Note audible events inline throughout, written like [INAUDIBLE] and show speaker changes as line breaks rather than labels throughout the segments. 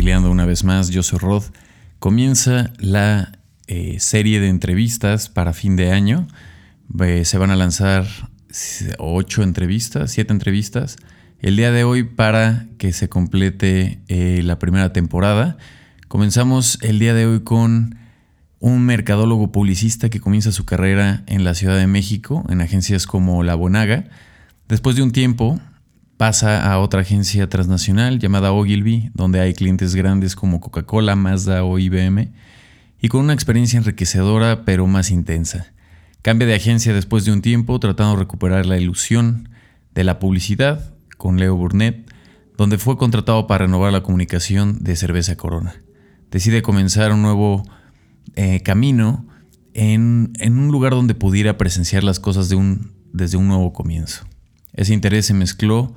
Reptiliando una vez más. Yo soy Rod. Comienza la eh, serie de entrevistas para fin de año. Se van a lanzar ocho entrevistas, siete entrevistas. El día de hoy para que se complete eh, la primera temporada. Comenzamos el día de hoy con un mercadólogo publicista que comienza su carrera en la Ciudad de México, en agencias como La Bonaga. Después de un tiempo, pasa a otra agencia transnacional llamada Ogilvy, donde hay clientes grandes como Coca-Cola, Mazda o IBM, y con una experiencia enriquecedora pero más intensa. Cambia de agencia después de un tiempo tratando de recuperar la ilusión de la publicidad con Leo Burnett, donde fue contratado para renovar la comunicación de Cerveza Corona. Decide comenzar un nuevo eh, camino en, un lugar donde pudiera presenciar las cosas desde un nuevo comienzo. Ese interés se mezcló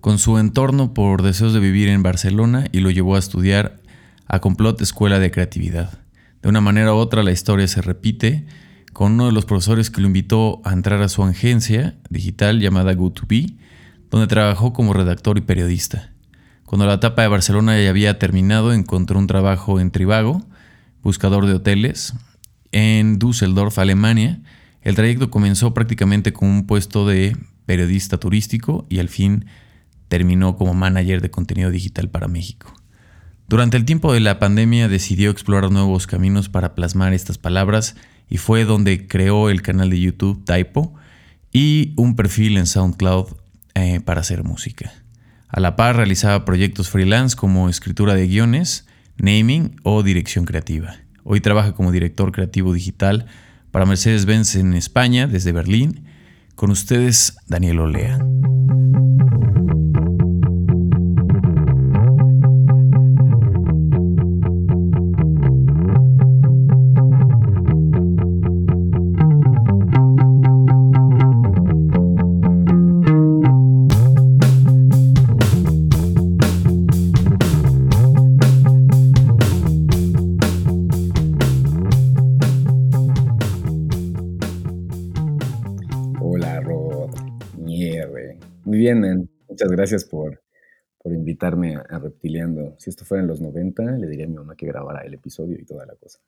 con su entorno por deseos de vivir en Barcelona y lo llevó a estudiar a Complot Escuela de Creatividad. De una manera u otra la historia se repite con uno de los profesores que lo invitó a entrar a su agencia digital llamada Go2Be, donde trabajó como redactor y periodista. Cuando la etapa de Barcelona ya había terminado, encontró un trabajo en Trivago, buscador de hoteles, en Düsseldorf, Alemania. El trayecto comenzó prácticamente con un puesto de periodista turístico y al fin terminó como manager de contenido digital para México. Durante el tiempo de la pandemia decidió explorar nuevos caminos para plasmar estas palabras y fue donde creó el canal de YouTube Typo y un perfil en SoundCloud eh, para hacer música. A la par realizaba proyectos freelance como escritura de guiones, naming o dirección creativa. Hoy trabaja como director creativo digital para Mercedes-Benz en España desde Berlín. Con ustedes, Daniel Olea.
Muchas gracias por, invitarme a, Reptiliando. Si esto fuera en los 90, le diría a mi mamá que grabara el episodio y toda la cosa.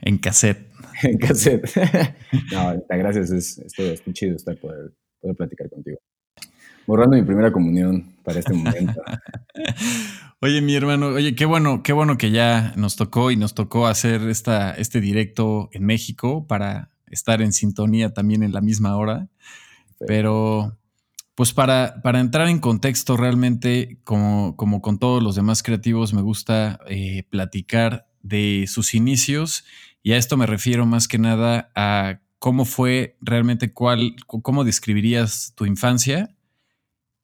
En cassette. [LAUGHS]
en cassette. [LAUGHS] no, gracias. Es, es, chido estar poder, poder platicar contigo. Borrando mi primera comunión para este momento. [LAUGHS]
Oye, mi hermano, oye, qué bueno, qué bueno que ya nos tocó y nos tocó hacer esta, este directo en México para estar en sintonía también en la misma hora. Pero pues para, para, entrar en contexto realmente, como, como, con todos los demás creativos, me gusta eh, platicar de sus inicios y a esto me refiero más que nada a cómo fue realmente, cuál, cómo describirías tu infancia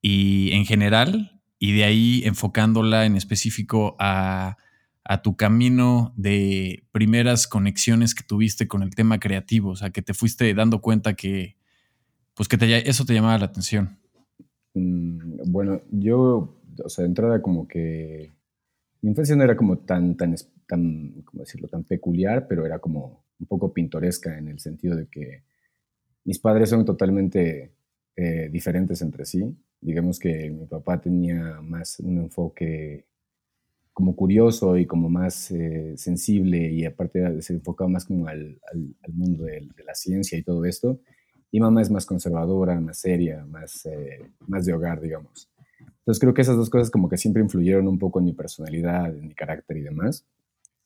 y en general, y de ahí enfocándola en específico a, a tu camino de primeras conexiones que tuviste con el tema creativo, o sea, que te fuiste dando cuenta que, pues que te, eso te llamaba la atención.
Mm, bueno, yo, o sea, de entrada como que mi infancia no era como tan, tan, tan, ¿cómo decirlo?, tan peculiar, pero era como un poco pintoresca en el sentido de que mis padres son totalmente eh, diferentes entre sí. Digamos que mi papá tenía más un enfoque como curioso y como más eh, sensible y aparte se enfocaba más como al, al, mundo de, la ciencia y todo esto. Y mamá es más conservadora, más seria, más, eh, más de hogar, digamos. Entonces creo que esas dos cosas como que siempre influyeron un poco en mi personalidad, en mi carácter y demás.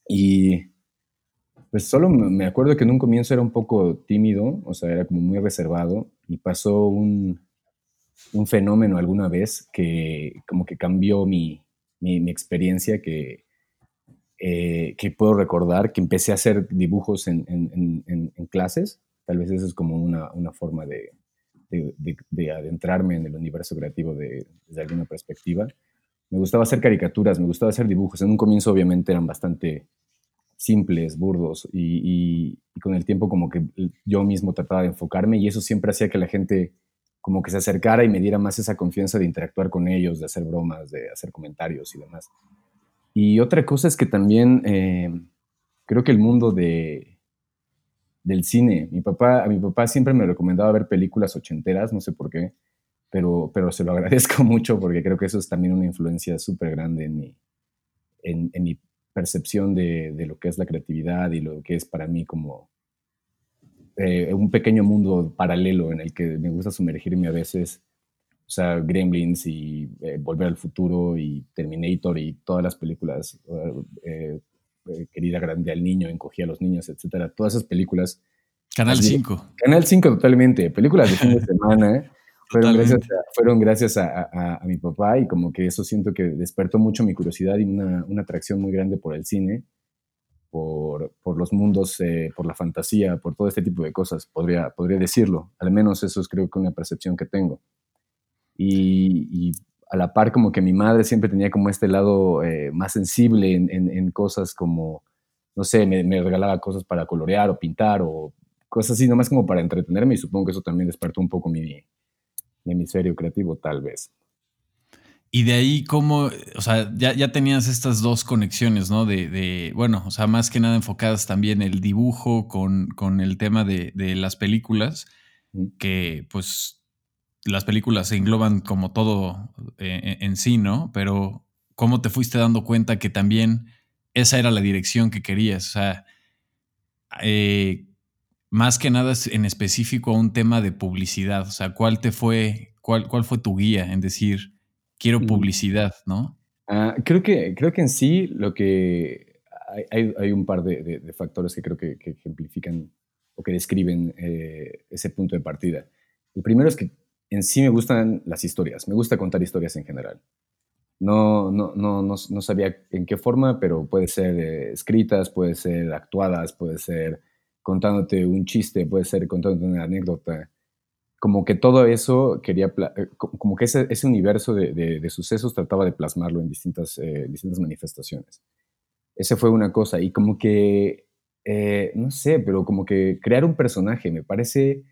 Y pues solo me acuerdo que en un comienzo era un poco tímido, o sea, era como muy reservado y pasó un, un fenómeno alguna vez que como que cambió mi, mi, experiencia, que, eh, que puedo recordar, que empecé a hacer dibujos en, en, en clases Tal vez eso es como una, una forma de, de, adentrarme en el universo creativo de, desde alguna perspectiva. Me gustaba hacer caricaturas, me gustaba hacer dibujos. En un comienzo obviamente eran bastante simples, burdos, y, y, con el tiempo como que yo mismo trataba de enfocarme y eso siempre hacía que la gente como que se acercara y me diera más esa confianza de interactuar con ellos, de hacer bromas, de hacer comentarios y demás. Y otra cosa es que también eh, creo que el mundo de, del cine. Mi papá, a mi papá siempre me recomendaba ver películas ochenteras, no sé por qué, pero, pero se lo agradezco [LAUGHS] mucho porque creo que eso es también una influencia súper grande en mi, en, mi percepción de, lo que es la creatividad y lo que es para mí como eh, un pequeño mundo paralelo en el que me gusta sumergirme a veces. O sea, Gremlins y eh, Volver al Futuro y Terminator y todas las películas, eh, Querida Grande al Niño, Encogía a los Niños, etcétera. Todas esas películas.
Canal 5.
Canal 5 totalmente. Películas de fin de [LAUGHS] semana. Fueron gracias, a, fueron gracias a, mi papá y como que eso siento que despertó mucho mi curiosidad y una, una atracción muy grande por el cine por, por los mundos, eh, por la fantasía, por todo este tipo de cosas, podría, podría decirlo. Al menos eso es creo que una percepción que tengo. Y, a la par como que mi madre siempre tenía como este lado eh, más sensible en, en, cosas como, no sé, me, me, regalaba cosas para colorear o pintar o cosas así, nomás como para entretenerme y supongo que eso también despertó un poco mi, mi hemisferio creativo, tal vez.
Y de ahí, ¿cómo, o sea, ya, ya tenías estas dos conexiones, ¿no? De, de, bueno, o sea, más que nada enfocadas también el dibujo con, con el tema de, de, las películas, que pues las películas se engloban como todo eh, en sí, ¿no? Pero ¿cómo te fuiste dando cuenta que también esa era la dirección que querías? O sea, eh, más que nada en específico a un tema de publicidad, o sea, ¿cuál te fue, cuál, cuál fue tu guía en decir quiero publicidad, ¿no?
Ah, creo, que, creo que en sí lo que hay, hay un par de, de, factores que creo que, ejemplifican o que describen eh, ese punto de partida. El primero es que en sí me gustan las historias, me gusta contar historias en general. No, no, no, no, no sabía en qué forma, pero puede ser eh, escritas, puede ser actuadas, puede ser contándote un chiste, puede ser contándote una anécdota, como que todo eso quería, eh, como que ese, ese universo de, de, sucesos trataba de plasmarlo en distintas, eh, distintas manifestaciones. Esa fue una cosa, y como que, eh, no sé, pero como que crear un personaje me parece,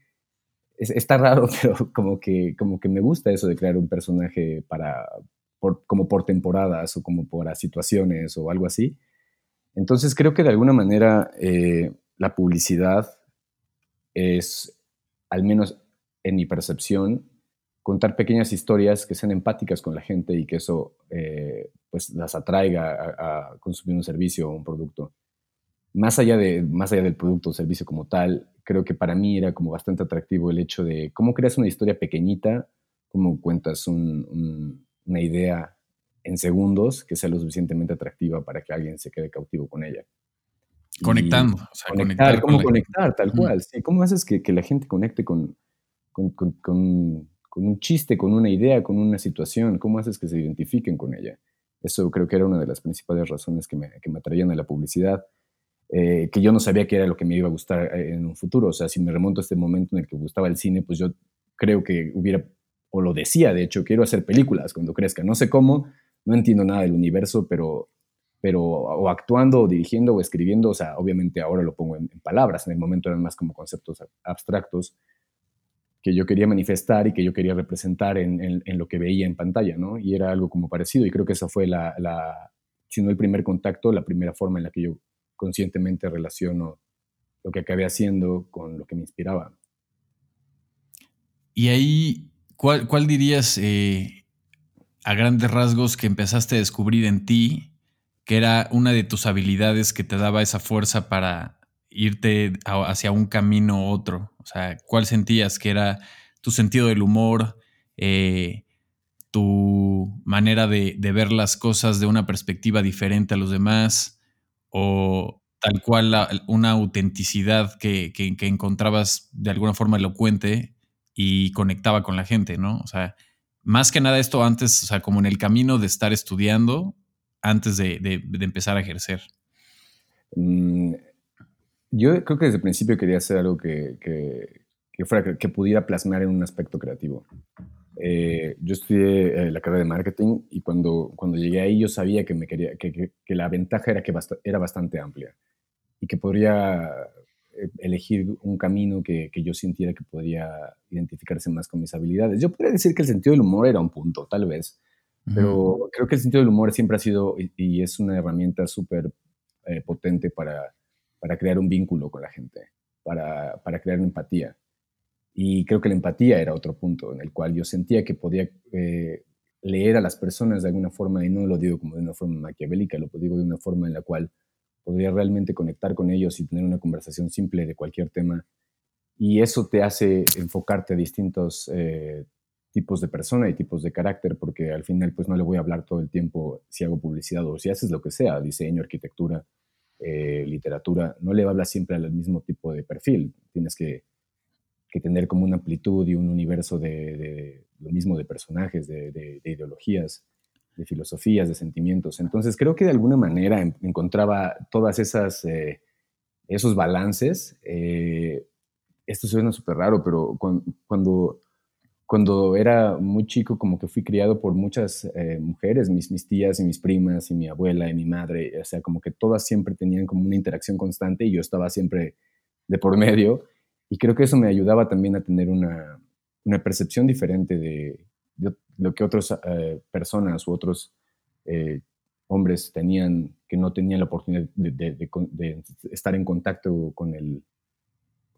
está raro, [LAUGHS] pero como que, como que me gusta eso de crear un personaje para, como por temporadas o como por situaciones o algo así. Entonces creo que de alguna manera la publicidad es, al menos en mi percepción, contar pequeñas historias que sean empáticas con la gente y que eso eh, pues las atraiga a, consumir un servicio o un producto. Más allá, de, más allá del producto o servicio como tal, creo que para mí era como bastante atractivo el hecho de cómo creas una historia pequeñita, cómo cuentas una idea en segundos que sea lo suficientemente atractiva para que alguien se quede cautivo con ella.
Conectando.
O sea, conectar, cómo conectar, tal cual. ¿Cómo haces que, que, la gente conecte con, con, con, un chiste, con una idea, con una situación? ¿Cómo haces que se identifiquen con ella? Eso creo que era una de las principales razones que me, que me atraían a la publicidad, eh, que yo no sabía que era lo que me iba a gustar eh, en un futuro. O sea, si me remonto a este momento en el que gustaba el cine, pues yo creo que hubiera, o lo decía, de hecho, quiero hacer películas cuando crezca. No sé cómo, no entiendo nada del universo, pero, pero o actuando, o dirigiendo, o escribiendo, o sea, obviamente ahora lo pongo en palabras, en el momento eran más como conceptos abstractos, que yo quería manifestar y que yo quería representar en, lo que veía en pantalla, ¿no? Y era algo como parecido y creo que esa fue la, la, si no el primer contacto, la primera forma en la que yo conscientemente relaciono lo que acabé haciendo con lo que me inspiraba.
Y ahí, ¿cuál, dirías eh, a grandes rasgos que empezaste a descubrir en ti que era una de tus habilidades que te daba esa fuerza para irte hacia un camino u otro? O sea, ¿cuál sentías que era tu sentido del humor, eh, tu manera de, ver las cosas de una perspectiva diferente a los demás o tal cual una autenticidad que, encontrabas de alguna forma elocuente y conectaba con la gente, ¿no? O sea, más que nada esto antes, o sea, como en el camino de estar estudiando antes de, empezar a ejercer.
Mm, yo creo que desde el principio quería hacer algo que, que, fuera, que pudiera plasmar en un aspecto creativo. Eh, yo estudié eh, la carrera de marketing y cuando, cuando llegué ahí yo sabía que, me quería, que, que, la ventaja era que era bastante amplia y que podría eh, elegir un camino que, yo sintiera que podría identificarse más con mis habilidades. Yo podría decir que el sentido del humor era un punto, tal vez, pero creo que el sentido del humor siempre ha sido y, es una herramienta súper potente para para crear un vínculo con la gente, para, para crear empatía. Y creo que la empatía era otro punto en el cual yo sentía que podía, eh, leer a las personas de alguna forma, y no lo digo como de una forma maquiavélica, lo digo de una forma en la cual podría realmente conectar con ellos y tener una conversación simple de cualquier tema. Y eso te hace enfocarte a distintos eh, tipos de persona y tipos de carácter, porque al final pues no le voy a hablar todo el tiempo si hago publicidad o si haces lo que sea, diseño, arquitectura, eh, literatura, no le hablas siempre al mismo tipo de perfil. Tienes que, que tener como una amplitud y un universo de, lo mismo de personajes, de, ideologías, de filosofías, de sentimientos. Entonces creo que de alguna manera encontraba todas esas... Eh, esos balances, eh, esto suena súper raro, pero cuando cuando era muy chico, como que fui criado por muchas eh, mujeres, mis, mis tías y mis primas y mi abuela y mi madre, o sea, como que todas siempre tenían como una interacción constante y yo estaba siempre de por medio. Y creo que eso me ayudaba también a tener una, una percepción diferente de, lo que otras eh, personas u otros eh, hombres tenían, que no tenían la oportunidad de, estar en contacto con el,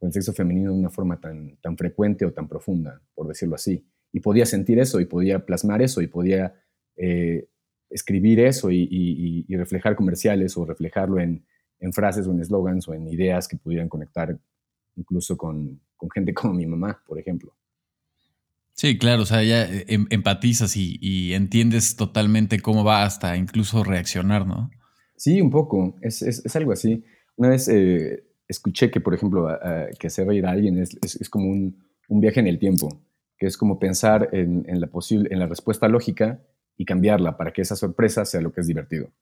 con el sexo femenino de una forma tan, tan frecuente o tan profunda, por decirlo así. Y podía sentir eso, y podía plasmar eso, y podía eh, escribir eso y, reflejar comerciales o reflejarlo en, frases o en eslogans o en ideas que pudieran conectar incluso con, gente [LAUGHS] como mi mamá, por ejemplo.
Sí, claro, o sea, ya em, empatizas y, entiendes totalmente cómo va hasta incluso reaccionar, ¿no?
Sí, un poco, es, algo así. Una vez eh, escuché que, por ejemplo, que hacer reír a alguien es, es, como un, un, viaje en el tiempo, que es como pensar en, en, la posible, en la respuesta lógica y cambiarla para que esa sorpresa sea lo que es divertido.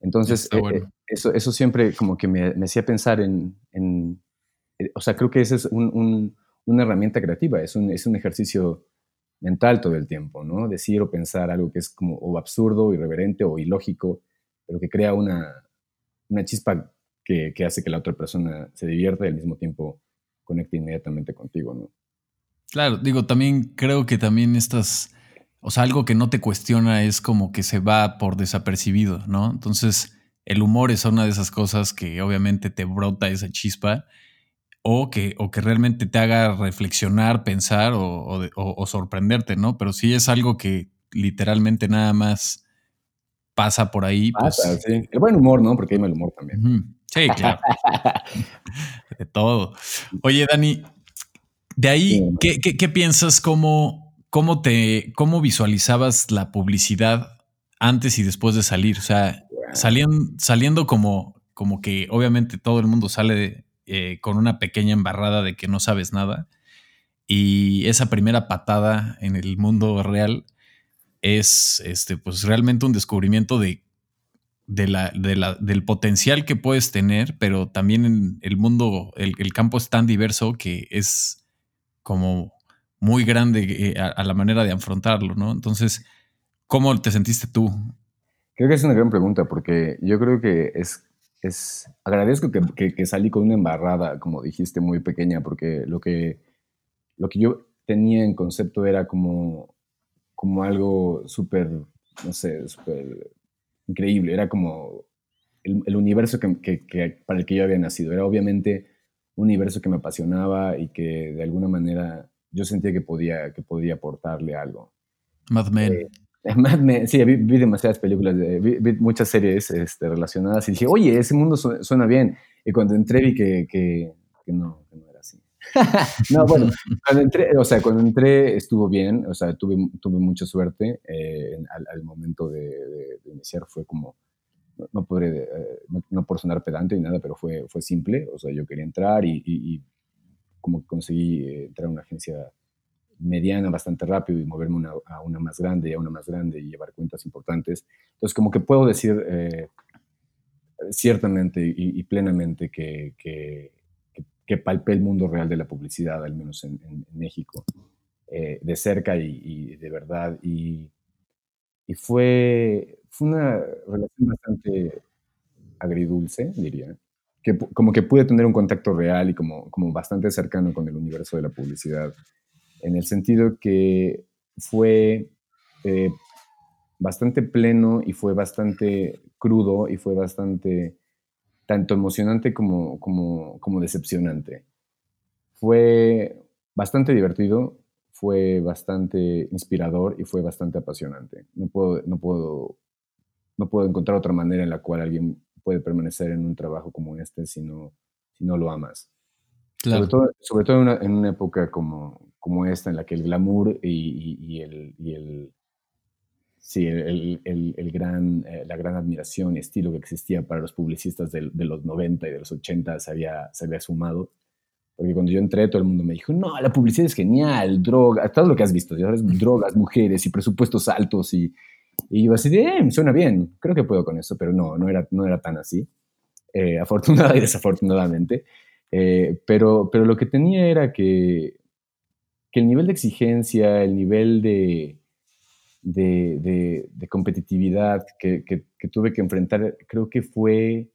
Entonces, eh, eh, eso, eso siempre como que me, me hacía pensar en, en, eh, o sea, creo que esa es un, una herramienta creativa, es un, es ejercicio mental todo el tiempo, ¿no? Decir o pensar algo que es como absurdo, irreverente o ilógico, pero que crea una, una chispa que, hace que la otra persona se divierta y al mismo tiempo conecte inmediatamente contigo, ¿no?
Claro, digo, también creo que también estas, o sea, algo que no te cuestiona es como que se va por desapercibido, ¿no? Entonces, el humor es una de esas cosas que obviamente te brota esa chispa o que, o que realmente te haga reflexionar, pensar o, sorprenderte, ¿no? Pero si es algo que literalmente nada más pasa por ahí.
pues, sí. El buen humor, ¿no? Porque hay mal humor también.
Sí, claro. [LAUGHS] de todo. Oye, Dani, de ahí, ¿qué, piensas? ¿Cómo, cómo, te, ¿Cómo visualizabas la publicidad antes y después de salir? O sea, saliendo, saliendo como, como que obviamente todo el mundo sale eh, con una pequeña embarrada de que no sabes nada. Y esa primera patada en el mundo real es este, pues realmente un descubrimiento de de la, del potencial que puedes tener, pero también en el mundo, el, campo es tan diverso que es como muy grande eh, a, la manera de afrontarlo, ¿no? Entonces, ¿cómo te sentiste tú?
Creo que es una gran pregunta porque yo creo que es, es agradezco que, salí con una embarrada, como dijiste, muy pequeña, porque lo que, lo que yo tenía en concepto era como, como algo súper, no sé, súper increíble, era como el, universo que, para el que yo había nacido. Era obviamente un universo que me apasionaba y que de alguna manera yo sentía que podía, que podía aportarle algo.
Mad Men. Eh,
Sí, vi, demasiadas películas, vi, muchas series este, relacionadas y dije, oye, ese mundo suena bien. Y cuando entré vi que, que, no, que no era así. [LAUGHS] no, bueno, cuando entré, o sea, cuando entré estuvo bien, o sea, tuve, tuve mucha suerte eh, al, momento de, iniciar, fue como, no, podré, eh, no, por sonar pedante ni nada, pero fue, fue simple, o sea, yo quería entrar y, como que conseguí eh, entrar a una agencia mediana bastante rápido y moverme a una más grande, a una más grande y llevar cuentas importantes. Entonces, como que puedo decir ciertamente y, plenamente que, que que palpé el mundo real de la publicidad, al menos en, México, eh, de cerca y, de verdad. Y, fue, fue una relación bastante agridulce, diría, que como que pude tener un contacto real y como, como bastante cercano con el universo de la publicidad, en el sentido que fue eh, bastante pleno y fue bastante crudo y fue bastante tanto emocionante como, como, como decepcionante. Fue bastante divertido, fue bastante inspirador y fue bastante apasionante. No puedo, no puedo, no puedo encontrar otra manera en la cual alguien puede permanecer en un trabajo como este si no, si no lo amas. Sobre todo, sobre todo en, una, época como, como esta, en la que el glamour y, el, y el, sí, el, el, gran, eh, la gran admiración y estilo que existía para los publicistas de, de, los 90 y de los 80 se había, se había sumado. Porque cuando yo entré, todo el mundo me dijo, no, la publicidad es genial, droga, todo lo que has visto, ¿sabes? [LAUGHS] drogas, mujeres y presupuestos altos. Y, y yo así de, eh, suena bien, creo que puedo con eso, pero no, no era, no era tan así, eh, afortunadamente y desafortunadamente. Eh, pero, pero lo que tenía era que, que el nivel de exigencia, el nivel de, de, de, competitividad que, que, tuve que enfrentar, creo que fue,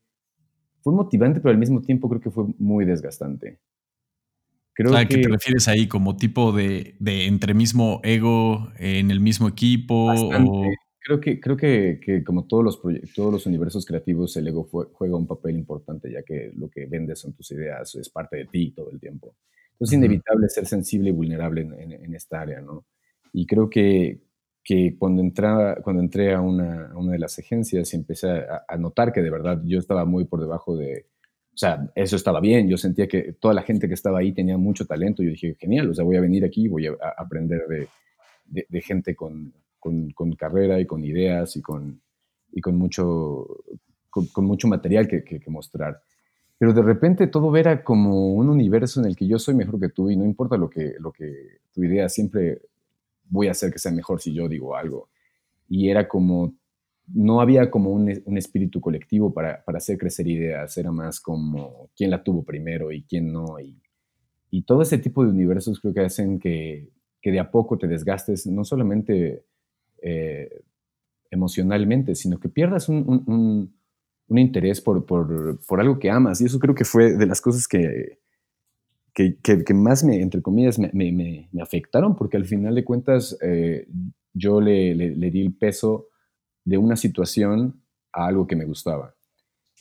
fue motivante, pero al mismo tiempo creo que fue muy desgastante.
Creo ¿A qué te refieres ahí? ¿Como tipo de, de entre mismo ego en el mismo equipo?
Creo que, creo que, que, como todos los, todos los universos creativos, el ego juega un papel importante, ya que lo que vendes son tus ideas, es parte de ti todo el tiempo. Entonces es inevitable ser sensible y vulnerable en, en, esta área, ¿no? Y creo que, que cuando, entraba, cuando entré a una, a una de las agencias y empecé a, a, notar que de verdad yo estaba muy por debajo de, o sea, eso estaba bien, yo sentía que toda la gente que estaba ahí tenía mucho talento, yo dije, genial, o sea, voy a venir aquí, voy a, aprender de, de, gente con, con, con, carrera y con ideas y con, y con, mucho, con, mucho material que, que, mostrar. Pero de repente todo era como un universo en el que yo soy mejor que tú y no importa lo que, lo que tu idea, siempre voy a hacer que sea mejor si yo digo algo. Y era como no había como un, espíritu colectivo para, hacer crecer ideas, era más como quién la tuvo primero y quién no. Y, todo ese tipo de universos creo que hacen que, de a poco te desgastes, no solamente eh, emocionalmente, sino que pierdas un, interés por, algo que amas. Y eso creo que fue de las cosas que, que, más me, entre comillas, me, afectaron, porque al final de cuentas eh, yo le, le di el peso de una situación a algo que me gustaba.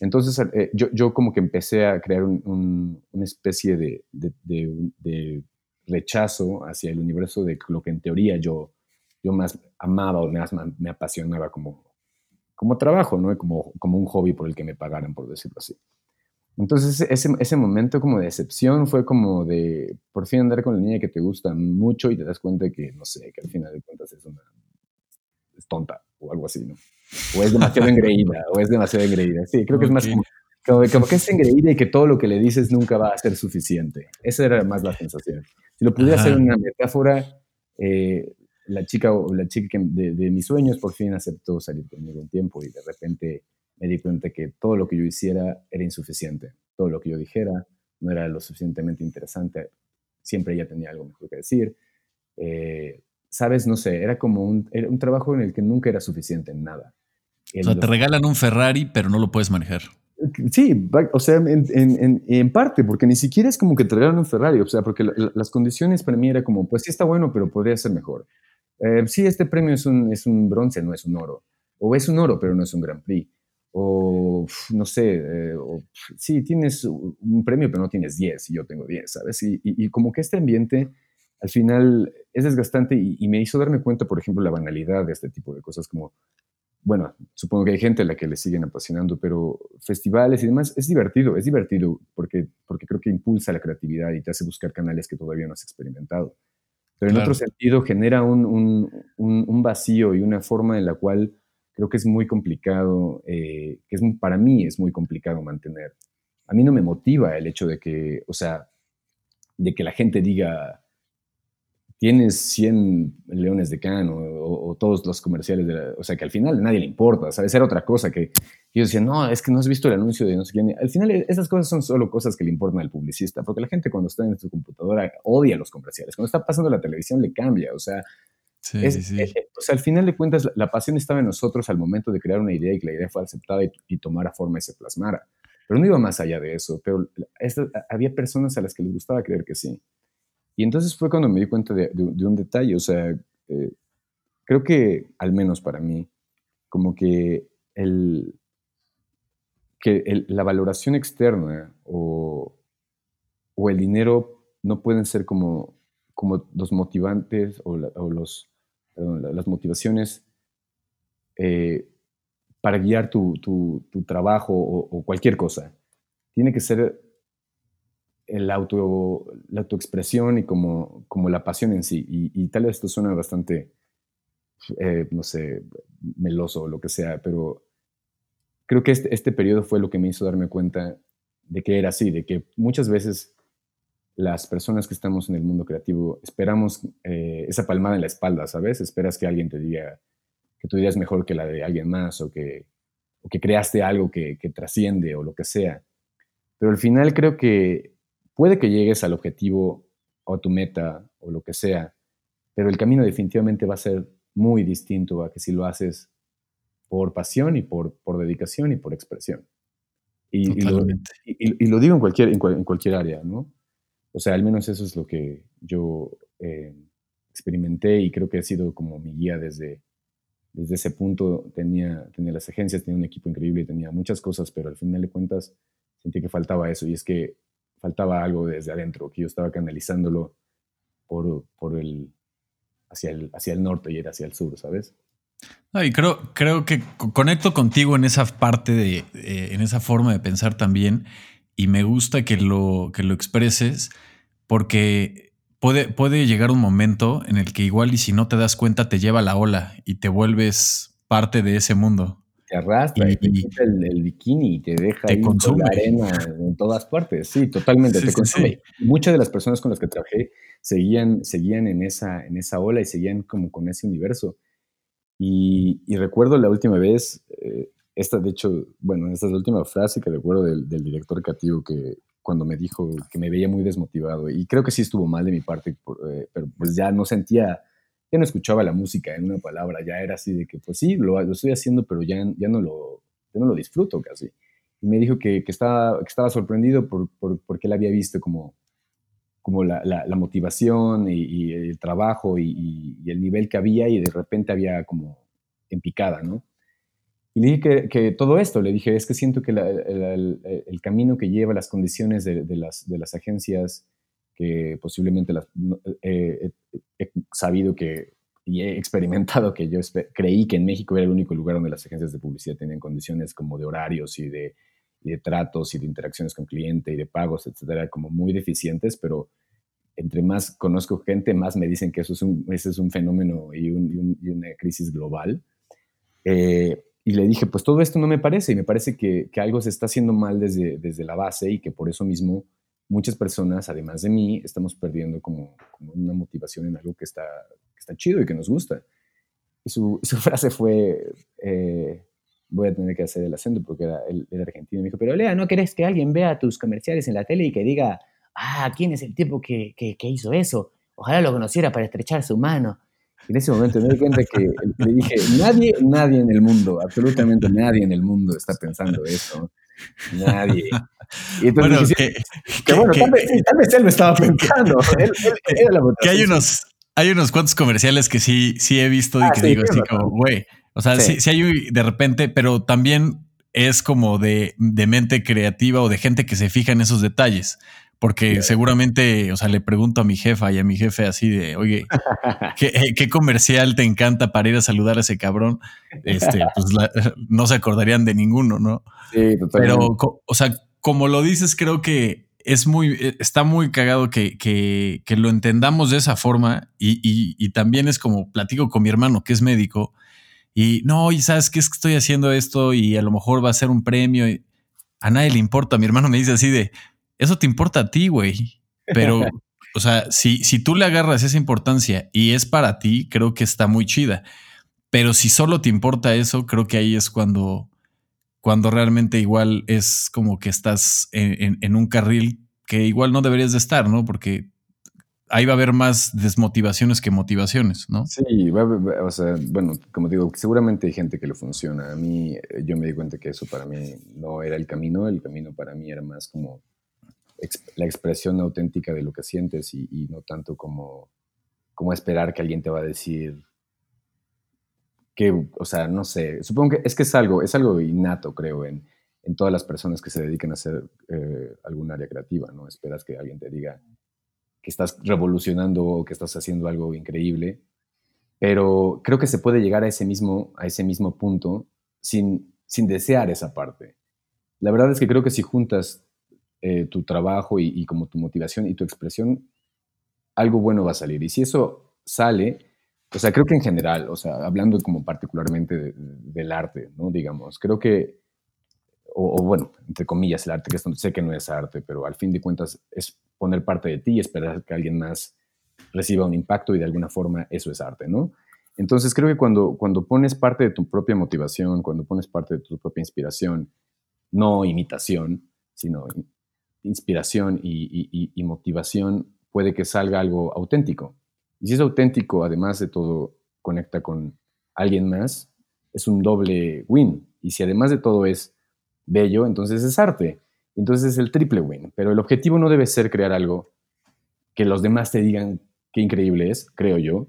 Entonces eh, yo, yo, como que empecé a crear una especie de, de, rechazo hacia el universo de lo que en teoría yo, yo más amaba o más me apasionaba como, como trabajo, ¿no? Como, como un hobby por el que me pagaran, por decirlo así. Entonces ese, ese momento como de decepción fue como de por fin andar con la niña que te gusta mucho y te das cuenta que, no sé, que al final de cuentas es una es tonta o algo así, ¿no? O es demasiado [LAUGHS] engreída, o es demasiado engreída. Sí, creo que es más como, como, que es engreída y que todo lo que le dices nunca va a ser suficiente. Esa era más la sensación. Si lo pudiera hacer una metáfora, eh, la chica la chica de, de, mis sueños por fin aceptó salir conmigo un tiempo y de repente me di cuenta que todo lo que yo hiciera era insuficiente. Todo lo que yo dijera no era lo suficientemente interesante. Siempre ella tenía algo mejor que decir. Eh, sabes, no sé, era como un, un trabajo en el que nunca era suficiente en nada.
o sea, te regalan un Ferrari, pero no lo puedes manejar.
Sí, o sea, en, en, parte, porque ni siquiera es como que te regalan un Ferrari, o sea, porque las condiciones para mí era como, pues sí está bueno, pero podría ser mejor. Eh, sí, este premio es un, es un bronce, no es un oro. O es un oro, pero no es un Grand Prix. O, no sé, eh, sí, tienes un premio, pero no tienes 10 y yo tengo 10, ¿sabes? Y, y, y como que este ambiente al final es desgastante y, me hizo darme cuenta, por ejemplo, la banalidad de este tipo de cosas como, bueno, supongo que hay gente a la que le siguen apasionando, pero festivales y demás, es divertido, es divertido porque, porque creo que impulsa la creatividad y te hace buscar canales que todavía no has experimentado. Pero en otro sentido genera un, vacío y una forma en la cual creo que es muy complicado, eh, que es, para mí es muy complicado mantener. A mí no me motiva el hecho de que, o sea, de que la gente diga, tienes 100 leones de can o, todos los comerciales, de o sea, que al final a nadie le importa, ¿sabes? Era otra cosa que yo decía, no, es que no has visto el anuncio de no sé quién. Al final esas cosas son solo cosas que le importan al publicista, porque la gente cuando está en su computadora odia los comerciales. Cuando está pasando la televisión le cambia, o sea, sí, sí. Eh, eh, o sea, al final de cuentas la, pasión estaba en nosotros al momento de crear una idea y que la idea fuera aceptada y, tomara forma y se plasmara. Pero no iba más allá de eso, pero había personas a las que les gustaba creer que sí. Y entonces fue cuando me di cuenta de, un detalle, o sea, eh, creo que al menos para mí, como que, la valoración externa o, o, el dinero no pueden ser como como los motivantes o, los, las motivaciones eh, para guiar tu, trabajo o, cualquier cosa. Tiene que ser el auto, la autoexpresión y como, como la pasión en sí. Y, tal vez esto suena bastante, eh, no sé, meloso o lo que sea, pero creo que este, este periodo fue lo que me hizo darme cuenta de que era así, de que muchas veces las personas que estamos en el mundo creativo esperamos eh, esa palmada en la espalda, ¿sabes? Esperas que alguien te diga que tu idea es mejor que la de alguien más o que, que creaste algo que, trasciende o lo que sea. Pero al final creo que puede que llegues al objetivo o a tu meta o lo que sea, pero el camino definitivamente va a ser muy distinto a que si lo haces por pasión y por, por dedicación y por expresión. Y, y, lo, digo en cualquier, en cualquier área, ¿no? O sea, al menos eso es lo que yo eh, experimenté y creo que ha sido como mi guía desde, desde ese punto. Tenía, tenía las agencias, tenía un equipo increíble, tenía muchas cosas, pero al final de cuentas sentí que faltaba eso y es que faltaba algo desde adentro, que yo estaba canalizándolo por, por el, hacia el, hacia el norte y era hacia el sur, ¿sabes?
y creo, creo que conecto contigo en esa parte de, eh, en esa forma de pensar también y me gusta que lo, que lo expreses porque puede, puede llegar un momento en el que igual y si no te das cuenta te lleva la ola y te vuelves parte de ese mundo.
Te arrastra y, te quita el, bikini y te deja
te consume.
la arena en todas partes. Sí, totalmente, te consume. Muchas de las personas con las que trabajé seguían, seguían en, esa, en esa ola y seguían como con ese universo. Y, recuerdo la última vez, eh, esta, de hecho, bueno, esta es la última frase que recuerdo del, director creativo que cuando me dijo que me veía muy desmotivado y creo que sí estuvo mal de mi parte, eh, pero pues ya no sentía, ya no escuchaba la música en una palabra, ya era así de que pues sí, lo, lo estoy haciendo, pero ya, ya, no lo, ya no lo disfruto casi. Y me dijo que, que estaba, que estaba sorprendido por, por, porque él había visto como, como la, la, motivación y, el trabajo y, y el nivel que había y de repente había como en picada, ¿no? Y le dije que, todo esto, le dije, es que siento que el, camino que lleva las condiciones de, las, de las agencias, que posiblemente las, he sabido que y he experimentado que yo creí que en México era el único lugar donde las agencias de publicidad tenían condiciones como de horarios y de, de tratos y de interacciones con cliente y de pagos, etcétera, como muy deficientes, pero entre más conozco gente, más me dicen que eso es un, ese es un fenómeno y, una crisis global. Eh, y le dije, pues todo esto no me parece y me parece que, que, algo se está haciendo mal desde, desde la base y que por eso mismo muchas personas, además de mí, estamos perdiendo como, una motivación en algo que está, que está chido y que nos gusta. Y su, [LAUGHS] frase fue, eh, voy a tener que hacer el acento porque era, él era argentino, me dijo, pero Lea, ¿no querés que alguien vea tus comerciales en la tele y que diga, ah, ¿quién es el tipo que, que, que hizo eso? Ojalá lo conociera para estrechar su mano en ese momento me di cuenta que le dije, nadie, nadie en el mundo, absolutamente nadie en el mundo está pensando eso. Nadie. [LAUGHS]
Y bueno, que,
bueno, tal, vez, él lo estaba pensando. [LAUGHS]
que hay unos, hay unos cuantos comerciales que sí, sí he visto y ah, que digo así como, güey. O sea, sí. sí, hay de repente, pero también es como de, de mente creativa o de gente que se fija en esos detalles. Porque seguramente, o sea, le pregunto a mi jefa y a mi jefe así de, oye, [LAUGHS] eh, ¿qué, comercial te encanta para ir a saludar a ese cabrón? Este, pues [LAUGHS] no se acordarían de ninguno, ¿no?
Sí, totalmente.
Pero, o sea, como lo dices, creo que es muy, eh, está muy cagado que, que, que lo entendamos de esa forma y, y, y, también es como platico con mi hermano que es médico y no, y sabes que es que estoy haciendo esto y a lo mejor va a ser un premio. Y a nadie le importa. Mi hermano me dice así de, eso te importa a ti, güey. Pero, [LAUGHS] o sea, si, si tú le agarras esa importancia y es para ti, creo que está muy chida. Pero si solo te importa eso, creo que ahí es cuando, cuando realmente igual es como que estás en, un carril que igual no deberías de estar, ¿no? Porque ahí va a haber más desmotivaciones que motivaciones, ¿no?
Sí, o sea, bueno, como digo, seguramente hay gente que le funciona. A mí, eh, yo me di cuenta que eso para mí no era el camino, el camino para mí era más como la expresión auténtica de lo que sientes y, no tanto como, como esperar que alguien te va a decir que, o sea, no sé, supongo que es que es algo, es algo innato, creo, en, en todas las personas que se dedican a hacer eh, algún área creativa, ¿no? Esperas que alguien te diga que estás revolucionando o que estás haciendo algo increíble, pero creo que se puede llegar a ese mismo, a ese mismo punto sin, sin desear esa parte. La verdad es que creo que si juntas eh, tu trabajo y, como tu motivación y tu expresión, algo bueno va a salir. Y si eso sale, o sea, creo que en general, o sea, hablando como particularmente del arte, ¿no? Digamos, creo que, o, bueno, entre comillas, el arte, que sé que no es arte, pero al fin de cuentas es poner parte de ti y esperar que alguien más reciba un impacto y de alguna forma eso es arte, ¿no? Entonces creo que cuando, cuando pones parte de tu propia motivación, cuando pones parte de tu propia inspiración, no imitación, sino inspiración y, motivación, puede que salga algo auténtico. Y si es auténtico, además de todo, conecta con alguien más, es un doble win. Y si además de todo es bello, entonces es arte. Entonces es el triple win. Pero el objetivo no debe ser crear algo que los demás te digan qué increíble es, creo yo.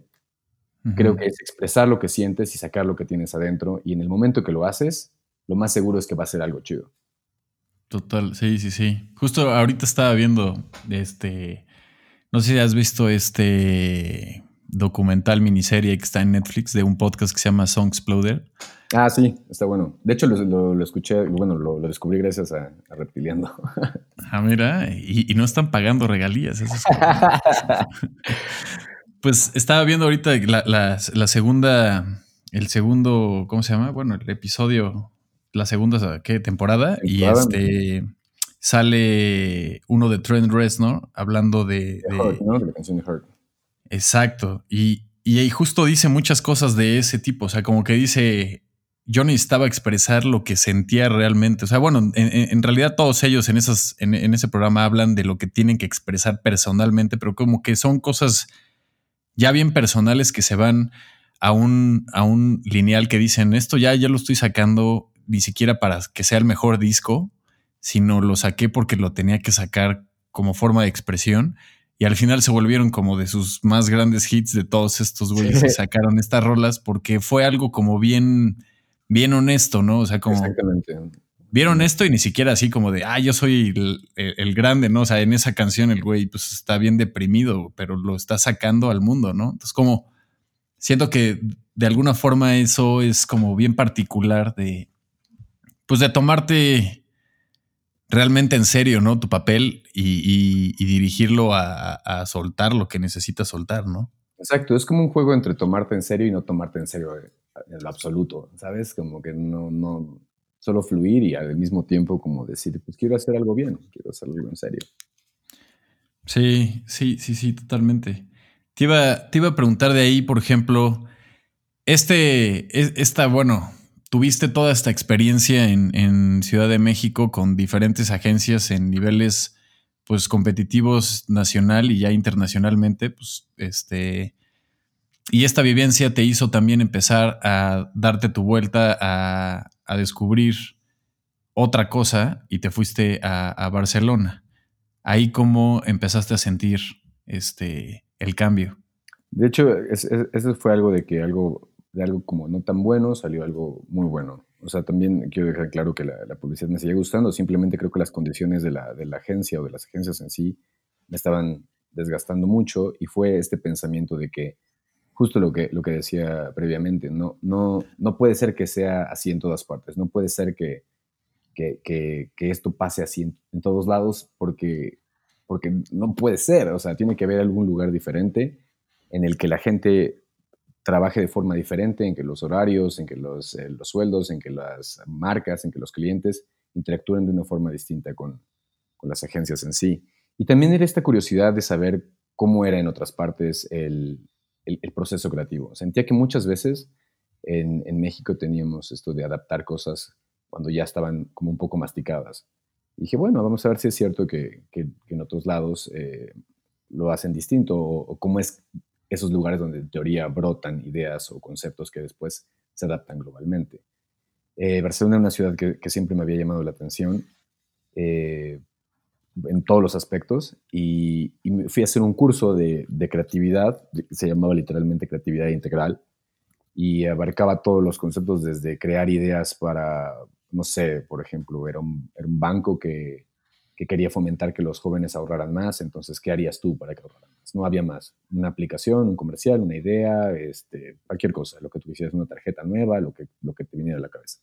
Creo que es expresar lo que sientes y sacar lo que tienes adentro. Y en el momento que lo haces, lo más seguro es que va a ser algo chido.
Total, sí, sí, sí. Justo ahorita estaba viendo este. No sé si has visto este documental miniserie que está en Netflix de un podcast que se llama Song Exploder.
Ah, sí, está bueno. De hecho, lo, escuché, bueno, lo, descubrí gracias a, Reptiliando. [LAUGHS]
Ah, mira, y, no están pagando regalías. Eso pues estaba viendo ahorita la, la segunda, el segundo, ¿cómo se llama? Bueno, el episodio la segunda ¿qué? temporada y este sale uno de Trent Reznor hablando de,
de, la canción de Heart.
Exacto. Y, y justo dice muchas cosas de ese tipo. O sea, como que dice, yo necesitaba expresar lo que sentía realmente. O sea, bueno, en, realidad todos ellos en, esas, en, en, ese programa hablan de lo que tienen que expresar personalmente, pero como que son cosas ya bien personales que se van a un, a un lineal que dicen, esto ya, ya lo estoy sacando ni siquiera para que sea el mejor disco, sino lo saqué porque lo tenía que sacar como forma de expresión. Y al final se volvieron como de sus más grandes hits de todos estos güeyes que sacaron estas rolas porque fue algo como bien, bien honesto, ¿no? O sea, como...
Exactamente.
Vieron esto y ni siquiera así como de, ah, yo soy el, grande, ¿no? O sea, en esa canción el güey pues está bien deprimido, pero lo está sacando al mundo, ¿no? Entonces como siento que de alguna forma eso es como bien particular de, pues de tomarte realmente en serio, ¿no? Tu papel y, dirigirlo a, soltar lo que necesitas soltar, ¿no?
Exacto, es como un juego entre tomarte en serio y no tomarte en serio en lo absoluto, ¿sabes? Como que no, no, solo fluir y al mismo tiempo como decir, pues quiero hacer algo bien, quiero hacer algo en serio.
Sí, sí, sí, sí, totalmente. Te iba, te iba a preguntar de ahí, por ejemplo, este, esta, bueno, tuviste toda esta experiencia en, Ciudad de México con diferentes agencias en niveles pues competitivos nacional y ya internacionalmente, pues este y esta vivencia te hizo también empezar a darte tu vuelta a, descubrir otra cosa y te fuiste a, Barcelona. Ahí cómo empezaste a sentir este el cambio.
De hecho, eso fue algo de que algo de algo como no tan bueno salió algo muy bueno. O sea, también quiero dejar claro que la, publicidad me sigue gustando, simplemente creo que las condiciones de la, de la, agencia o de las agencias en sí me estaban desgastando mucho y fue este pensamiento de que justo lo que, lo que decía previamente, no, no, no puede ser que sea así en todas partes, no puede ser que, que, que, esto pase así en, en, todos lados porque, porque no puede ser, o sea, tiene que haber algún lugar diferente en el que la gente trabaje de forma diferente, en que los horarios, en que los, eh, los, sueldos, en que las marcas, en que los clientes interactúen de una forma distinta con, con, las agencias en sí. Y también era esta curiosidad de saber cómo era en otras partes el, el, proceso creativo. Sentía que muchas veces en, en, México teníamos esto de adaptar cosas cuando ya estaban como un poco masticadas. Y dije, bueno, vamos a ver si es cierto que, que, en otros lados eh, lo hacen distinto o, o, cómo es esos lugares donde en teoría brotan ideas o conceptos que después se adaptan globalmente. Eh, Barcelona es una ciudad que, siempre me había llamado la atención eh, en todos los aspectos y, fui a hacer un curso de, creatividad, se llamaba literalmente creatividad integral y abarcaba todos los conceptos desde crear ideas para, no sé, por ejemplo, era era un banco que que quería fomentar que los jóvenes ahorraran más, entonces, ¿qué harías tú para que ahorraran más? No había más. Una aplicación, un comercial, una idea, este, cualquier cosa, lo que tú quisieras, una tarjeta nueva, lo que, lo que te viniera a la cabeza.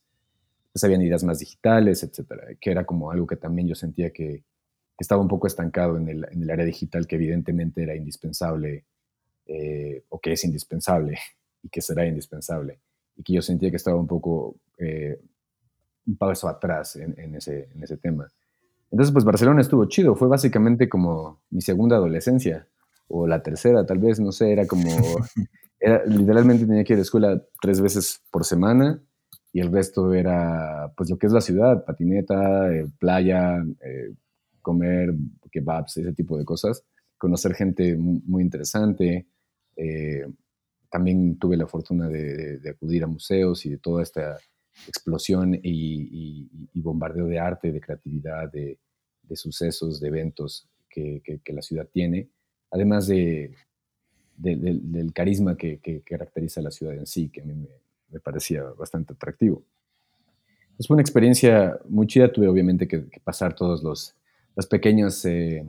Entonces habían ideas más digitales, etcétera, que era como algo que también yo sentía que, estaba un poco estancado en el, en el, área digital, que evidentemente era indispensable, eh, o que es indispensable, y que será indispensable, y que yo sentía que estaba un poco eh, un paso atrás en, ese, en ese tema. Entonces, pues Barcelona estuvo chido, fue básicamente como mi segunda adolescencia, o la tercera, tal vez, no sé, era como, [LAUGHS] era, literalmente tenía que ir a la escuela tres veces por semana y el resto era, pues lo que es la ciudad, patineta, eh, playa, eh, comer kebabs, ese tipo de cosas, conocer gente muy, interesante. Eh, también tuve la fortuna de, acudir a museos y de toda esta explosión y, bombardeo de arte, de creatividad, de, sucesos, de eventos que, la ciudad tiene, además de, del carisma que, caracteriza la ciudad en sí, que a mí me, parecía bastante atractivo. Es una experiencia muy chida, tuve obviamente que, pasar todos los, eh,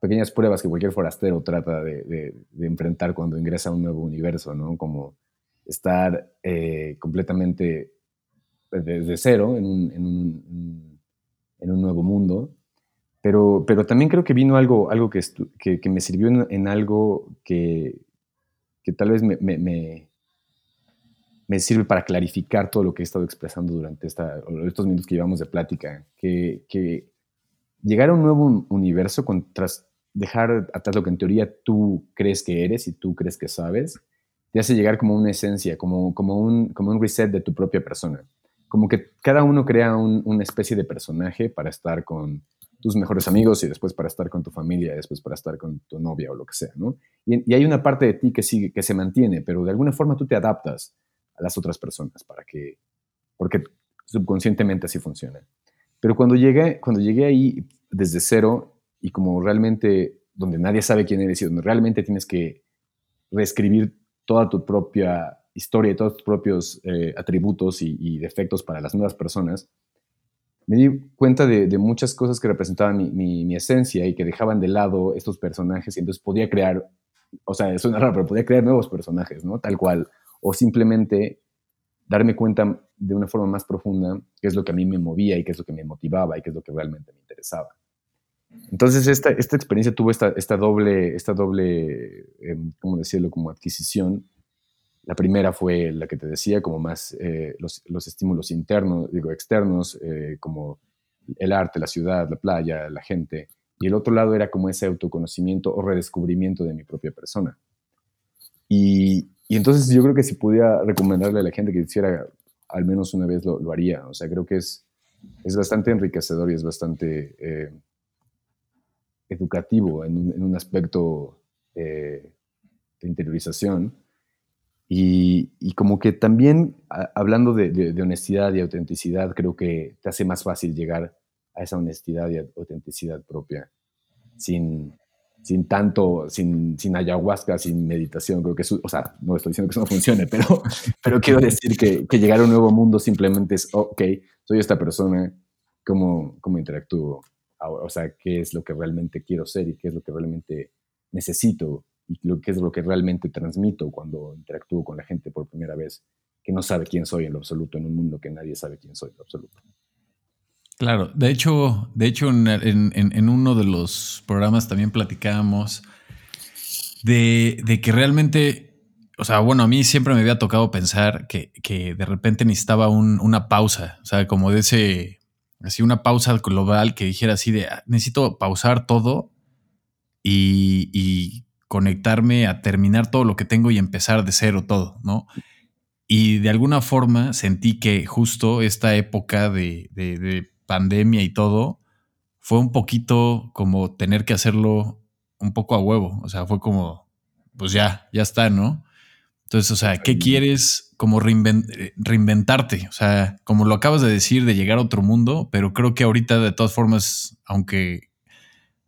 pequeñas pruebas que cualquier forastero trata de, enfrentar cuando ingresa a un nuevo universo, ¿no? Como estar eh, completamente desde cero en un, en, un, en un, nuevo mundo. Pero, pero también creo que vino algo, algo que, que, me sirvió en, algo que, que, tal vez me, me, me, sirve para clarificar todo lo que he estado expresando durante esta, estos minutos que llevamos de plática. Que, que llegar a un nuevo universo con, tras dejar atrás lo que en teoría tú crees que eres y tú crees que sabes, te hace llegar como una esencia, como, como, un, como un reset de tu propia persona. Como que cada uno crea una especie de personaje para estar con tus mejores amigos y después para estar con tu familia, y después para estar con tu novia o lo que sea, ¿no? Y, y, hay una parte de ti que sigue, que se mantiene, pero de alguna forma tú te adaptas a las otras personas para que, porque subconscientemente así funciona. Pero cuando llegué, cuando llegué ahí desde cero y como realmente donde nadie sabe quién eres y donde realmente tienes que reescribir toda tu propia historia y todos tus propios eh, atributos y, defectos para las nuevas personas, me di cuenta de, muchas cosas que representaban mi, esencia y que dejaban de lado estos personajes y entonces podía crear, o sea, suena raro, pero podía crear nuevos personajes, ¿no? Tal cual. O simplemente darme cuenta de una forma más profunda qué es lo que a mí me movía y qué es lo que me motivaba y qué es lo que realmente me interesaba. Entonces, esta, esta experiencia tuvo esta, esta doble, esta doble em, ¿cómo decirlo?, como adquisición. La primera fue la que te decía, como más eh, los, los, estímulos internos, digo, externos, eh, como el arte, la ciudad, la playa, la gente. Y el otro lado era como ese autoconocimiento o redescubrimiento de mi propia persona. Y, y entonces yo creo que si pudiera recomendarle a la gente que hiciera al menos una vez lo, lo haría. O sea, creo que es, es bastante enriquecedor y es bastante eh, educativo en un, aspecto eh, de interiorización. Y, como que también, hablando de, honestidad y autenticidad, creo que te hace más fácil llegar a esa honestidad y autenticidad propia sin, sin tanto, sin, sin ayahuasca, sin meditación. Creo que, eso, o sea, no estoy diciendo que eso no funcione, pero, [LAUGHS] pero quiero decir que, que llegar a un nuevo mundo simplemente es, ok, soy esta persona, ¿cómo, cómo interactúo? O sea, qué es lo que realmente quiero ser y qué es lo que realmente necesito y qué es lo que realmente transmito cuando interactúo con la gente por primera vez, que no sabe quién soy en lo absoluto, en un mundo que nadie sabe quién soy en lo absoluto.
Claro, de hecho, de hecho en, uno de los programas también platicábamos de, que realmente, o sea, bueno, a mí siempre me había tocado pensar que, de repente necesitaba una pausa, o sea, como de ese, así una pausa global que dijera así de, ah, necesito pausar todo y, y conectarme a terminar todo lo que tengo y empezar de cero todo, ¿no? Y de alguna forma sentí que justo esta época de, de pandemia y todo, fue un poquito como tener que hacerlo un poco a huevo. O sea, fue como, pues ya, ya está, ¿no? Entonces, o sea, ¿qué quieres como reinventarte? O sea, como lo acabas de decir, de llegar a otro mundo, pero creo que ahorita de todas formas, aunque,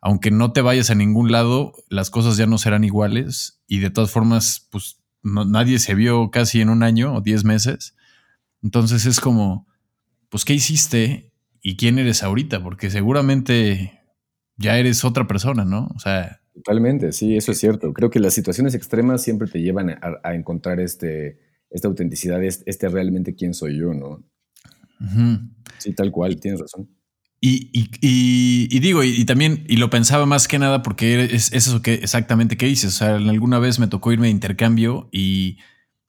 aunque no te vayas a ningún lado, las cosas ya no serán iguales y de todas formas, pues nadie se vio casi en un año o diez meses. Entonces es como, pues, ¿qué hiciste? y quién eres ahorita, porque seguramente ya eres otra persona, ¿no? O sea...
Totalmente, sí, eso es cierto. Creo que las situaciones extremas siempre te llevan a, encontrar este, esta autenticidad, este, realmente quién soy yo, ¿no? Sí, tal cual, tienes razón.
Y, digo, y, también, y lo pensaba más que nada porque es, eso que exactamente que dices. O sea, alguna vez me tocó irme de intercambio y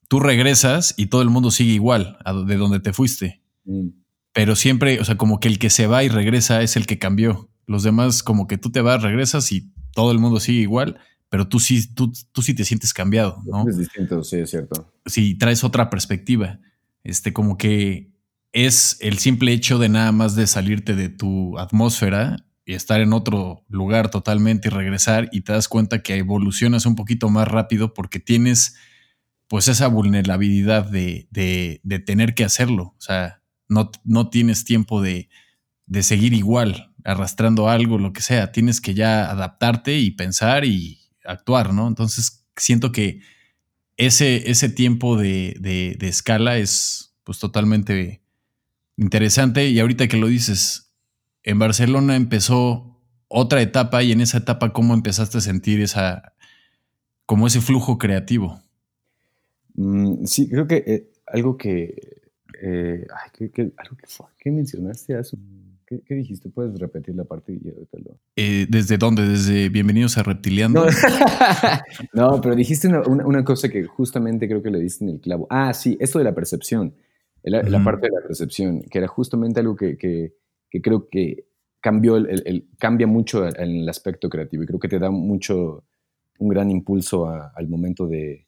tú regresas y todo el mundo sigue igual de donde te fuiste. Mm. Pero siempre, o sea, como que el que se va y regresa es el que cambió. Los demás, como que tú te vas, regresas y todo el mundo sigue igual, pero tú sí, tú, tú sí te sientes cambiado, ¿no?
Es distinto, sí, es cierto.
Sí, traes otra perspectiva. Este, como que es el simple hecho de nada más de salirte de tu atmósfera y estar en otro lugar totalmente y regresar y te das cuenta que evolucionas un poquito más rápido porque tienes pues esa vulnerabilidad de, de, tener que hacerlo. O sea, no, no tienes tiempo de, de, seguir igual, arrastrando algo, lo que sea. Tienes que ya adaptarte y pensar y actuar, ¿no? Entonces siento que ese, ese tiempo de, de escala es pues totalmente interesante. Y ahorita que lo dices, en Barcelona empezó otra etapa y en esa etapa, ¿cómo empezaste a sentir esa, como ese flujo creativo?
Mm, sí, creo que eh, algo que, eh, ay, que, algo que, ¿qué mencionaste ¿Qué, dijiste? ¿Puedes repetir la parte y lo...
Eh, ¿Desde dónde? ¿Desde Bienvenidos a Reptiliando?
No, [LAUGHS] pero dijiste una, una, cosa que justamente creo que le diste en el clavo. Ah, sí, esto de la percepción la, parte de la percepción, que era justamente algo que, que, creo que cambió el, cambia mucho en el aspecto creativo y creo que te da mucho, un gran impulso al momento de,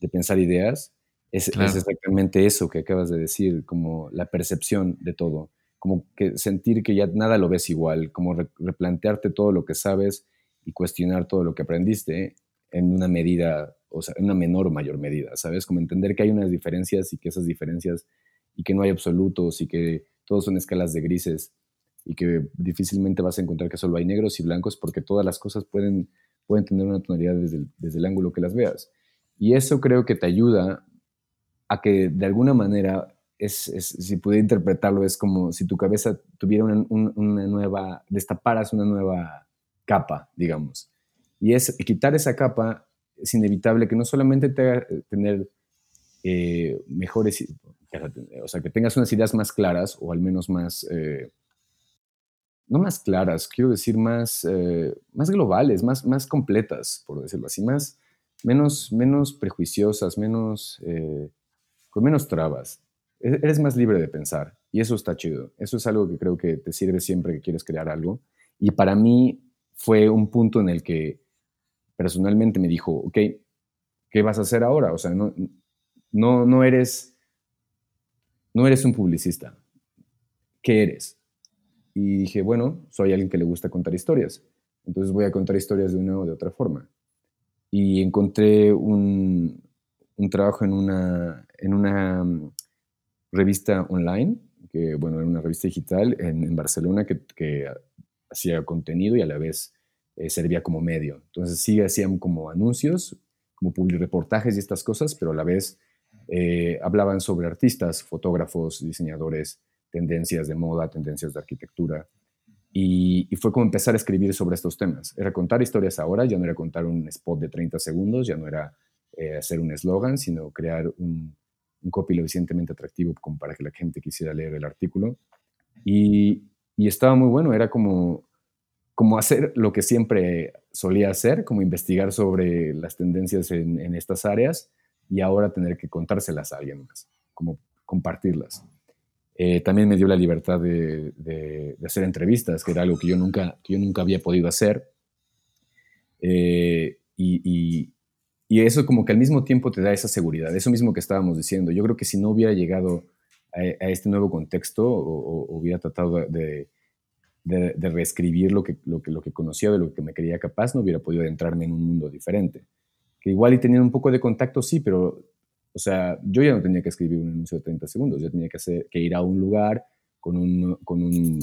de, pensar ideas. Es, es, exactamente eso que acabas de decir, como la percepción de todo, como que sentir que ya nada lo ves igual, como replantearte todo lo que sabes y cuestionar todo lo que aprendiste en una medida, o sea, en una menor o mayor medida, ¿sabes? Como entender que hay unas diferencias y que esas diferencias y que no hay absolutos y que todos son escalas de grises y que difícilmente vas a encontrar que solo hay negros y blancos porque todas las cosas pueden, pueden tener una tonalidad desde desde el ángulo que las veas. Y eso creo que te ayuda a que de alguna manera, es, si pudiera interpretarlo, es como si tu cabeza tuviera una, una, nueva, destaparas una nueva capa, digamos. Y es quitar esa capa es inevitable que no solamente te haga tener eh, mejores, o sea, que tengas unas ideas más claras o al menos más, eh, no más claras, quiero decir más, eh, más globales, más, más completas, por decirlo así, más, menos, menos prejuiciosas, menos, eh, con menos trabas. E-, eres más libre de pensar y eso está chido. Eso es algo que creo que te sirve siempre que quieres crear algo. Y para mí fue un punto en el que personalmente me dijo, ok, ¿qué vas a hacer ahora? O sea, no, no, no eres no eres un publicista. ¿Qué eres? Y dije, bueno, soy alguien que le gusta contar historias. Entonces voy a contar historias de una o de otra forma. Y encontré un, trabajo en una, en una revista online, que bueno, era una revista digital en, Barcelona que, hacía contenido y a la vez eh, servía como medio. Entonces sí hacían como anuncios, como reportajes y estas cosas, pero a la vez eh, hablaban sobre artistas, fotógrafos, diseñadores, tendencias de moda, tendencias de arquitectura. Y, fue como empezar a escribir sobre estos temas. Era contar historias ahora, ya no era contar un spot de 30 segundos, ya no era eh, hacer un eslogan, sino crear un, un copy lo suficientemente atractivo como para que la gente quisiera leer el artículo. Y, estaba muy bueno, era como, como hacer lo que siempre solía hacer, como investigar sobre las tendencias en, en estas áreas, y ahora tener que contárselas a alguien más, como compartirlas. Eh, también me dio la libertad de, de, hacer entrevistas, que era algo que yo nunca, que yo nunca había podido hacer. Eh, y, y, eso como que al mismo tiempo te da esa seguridad, eso mismo que estábamos diciendo. Yo creo que si no hubiera llegado a, este nuevo contexto o, hubiera tratado de, reescribir lo que, lo, que, lo que conocía, de lo que me creía capaz, no hubiera podido adentrarme en un mundo diferente igual y teniendo un poco de contacto, sí, pero, o sea, yo ya no tenía que escribir un anuncio de 30 segundos, yo tenía que, hacer, que ir a un lugar con, un, con un,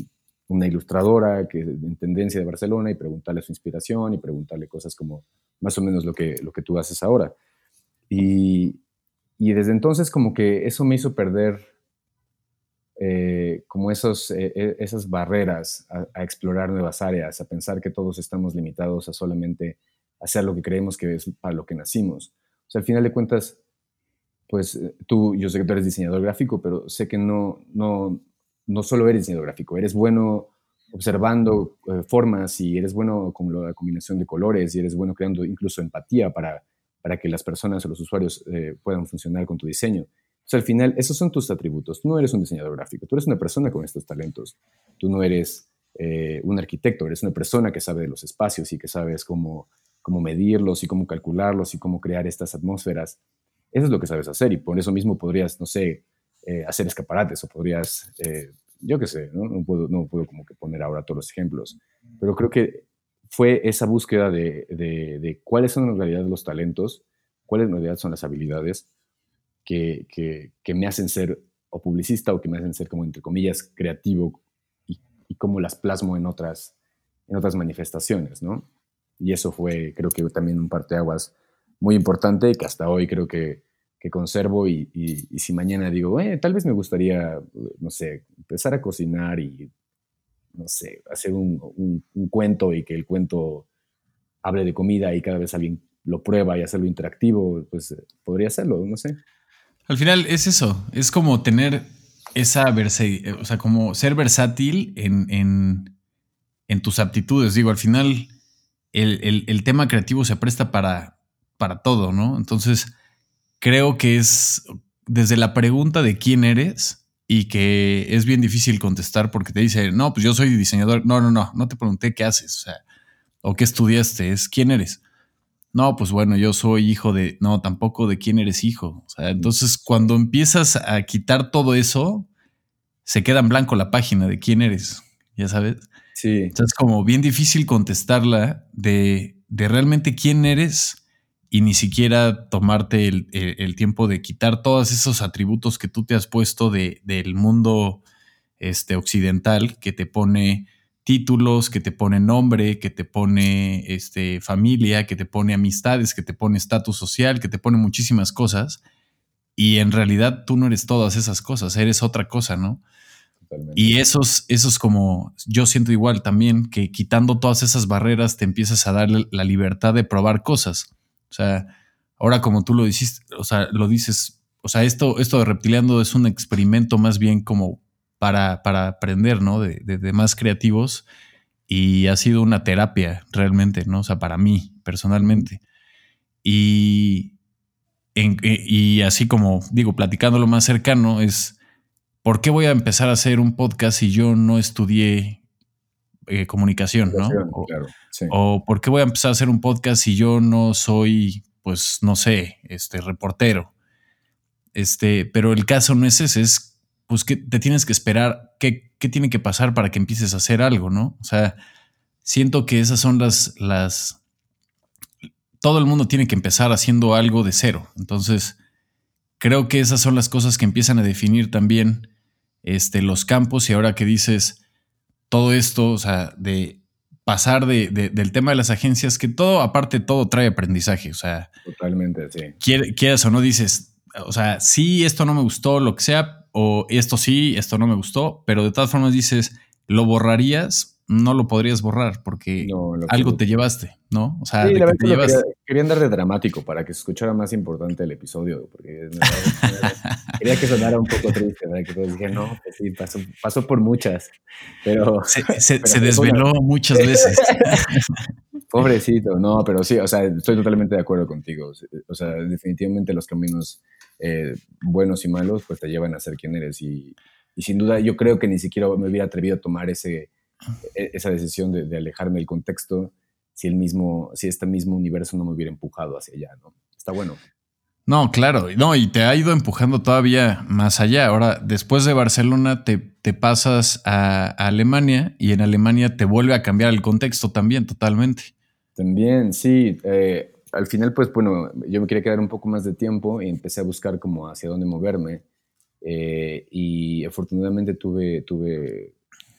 una ilustradora que en tendencia de Barcelona y preguntarle su inspiración y preguntarle cosas como más o menos lo que, lo que tú haces ahora. Y, y desde entonces como que eso me hizo perder eh, como esos, eh, eh, esas barreras a, explorar nuevas áreas, a pensar que todos estamos limitados a solamente hacer lo que creemos que es para lo que nacimos. O sea, al final de cuentas, pues tú, yo sé que tú eres diseñador gráfico, pero sé que no, no, no solo eres diseñador gráfico, eres bueno observando formas y eres bueno con la combinación de colores y eres bueno creando incluso empatía para, para que las personas o los usuarios puedan funcionar con tu diseño. Sea, al final, esos son tus atributos. Tú no eres un diseñador gráfico, tú eres una persona con estos talentos. Tú no eres eh, un arquitecto, eres una persona que sabe de los espacios y que sabes cómo, cómo medirlos y cómo calcularlos y cómo crear estas atmósferas. Eso es lo que sabes hacer y por eso mismo podrías, no sé, eh, hacer escaparates o podrías, eh, yo qué sé, ¿no? No, puedo, no puedo como que poner ahora todos los ejemplos, pero creo que fue esa búsqueda de, de, de cuáles son en realidad los talentos, cuáles en realidad son las habilidades que, que, me hacen ser o publicista o que me hacen ser como, entre comillas, creativo y, y cómo las plasmo en otras, en otras manifestaciones, ¿no? Y eso fue, creo que también un parteaguas muy importante que hasta hoy creo que, que conservo y, y, si mañana digo, eh, tal vez me gustaría, no sé, empezar a cocinar y, no sé, hacer un, un, cuento y que el cuento hable de comida y cada vez alguien lo prueba y hacerlo interactivo, pues podría hacerlo, no sé.
Al final es eso, es como tener esa versatilidad, o sea, como ser versátil en, tus aptitudes. Digo, al final el, tema creativo se presta para, para todo, ¿no? Entonces, creo que es desde la pregunta de quién eres y que es bien difícil contestar porque te dice, no, pues yo soy diseñador. No, no, no, no te pregunté qué haces, o sea, o qué estudiaste, es quién eres no, pues bueno, yo soy hijo de, no, tampoco de quién eres hijo. O sea, entonces cuando empiezas a quitar todo eso, se queda en blanco la página de quién eres, ya sabes.
Sí.
Entonces es como bien difícil contestarla de, de realmente quién eres y ni siquiera tomarte el, tiempo de quitar todos esos atributos que tú te has puesto de, del mundo este, occidental que te pone títulos, que te pone nombre, que te pone este, familia, que te pone amistades, que te pone estatus social, que te pone muchísimas cosas. Y en realidad tú no eres todas esas cosas, eres otra cosa, ¿no? Y esos, esos como yo siento igual también, que quitando todas esas barreras te empiezas a dar la libertad de probar cosas. O sea, ahora como tú lo dices, o sea, lo dices, o sea, esto, esto de reptiliando es un experimento más bien como para, aprender, ¿no? De, de, más creativos y ha sido una terapia realmente, ¿no? O sea, para mí personalmente. Y, y así como digo, platicando lo más cercano, es ¿por qué voy a empezar a hacer un podcast si yo no estudié eh, comunicación, ¿no? O, o, por qué voy a empezar a hacer un podcast si yo no soy, pues, no sé, este reportero. Este, pero el caso no es ese, es pues que te tienes que esperar, qué, qué tiene que pasar para que empieces a hacer algo, ¿no? O sea, siento que esas son las, las, todo el mundo tiene que empezar haciendo algo de cero. Entonces, creo que esas son las cosas que empiezan a definir también este, los campos y ahora que dices todo esto, o sea, de pasar de, del tema de las agencias, que todo, aparte, todo trae aprendizaje, o sea.
Totalmente, sí.
Quieras o no, dices, o sea, sí, esto no me gustó, lo que sea, o esto sí, esto no me gustó, pero de todas formas dices, lo borrarías, no lo podrías borrar porque algo te llevaste, ¿no?
O sea, quería, andar de dramático para que se escuchara más importante el episodio, porque [LAUGHS] quería que sonara un poco triste, ¿verdad? Que dije, no, pues sí, pasó, por muchas, pero... [LAUGHS]
Se, [LAUGHS] desveló muchas veces.
Pobrecito, no, pero sí, o sea, estoy totalmente de acuerdo contigo. O sea, definitivamente los caminos eh, buenos y malos, pues te llevan a ser quien eres. Y, sin duda yo creo que ni siquiera me hubiera atrevido a tomar ese, esa decisión de, alejarme del contexto si el mismo, si este mismo universo no me hubiera empujado hacia allá, ¿no? Está bueno.
No, claro, no, y te ha ido empujando todavía más allá. Ahora, después de Barcelona, te, te pasas a, Alemania y en Alemania te vuelve a cambiar el contexto también totalmente.
También, sí. Eh, al final, pues bueno, yo me quería quedar un poco más de tiempo y empecé a buscar como hacia dónde moverme. Eh, y afortunadamente tuve, tuve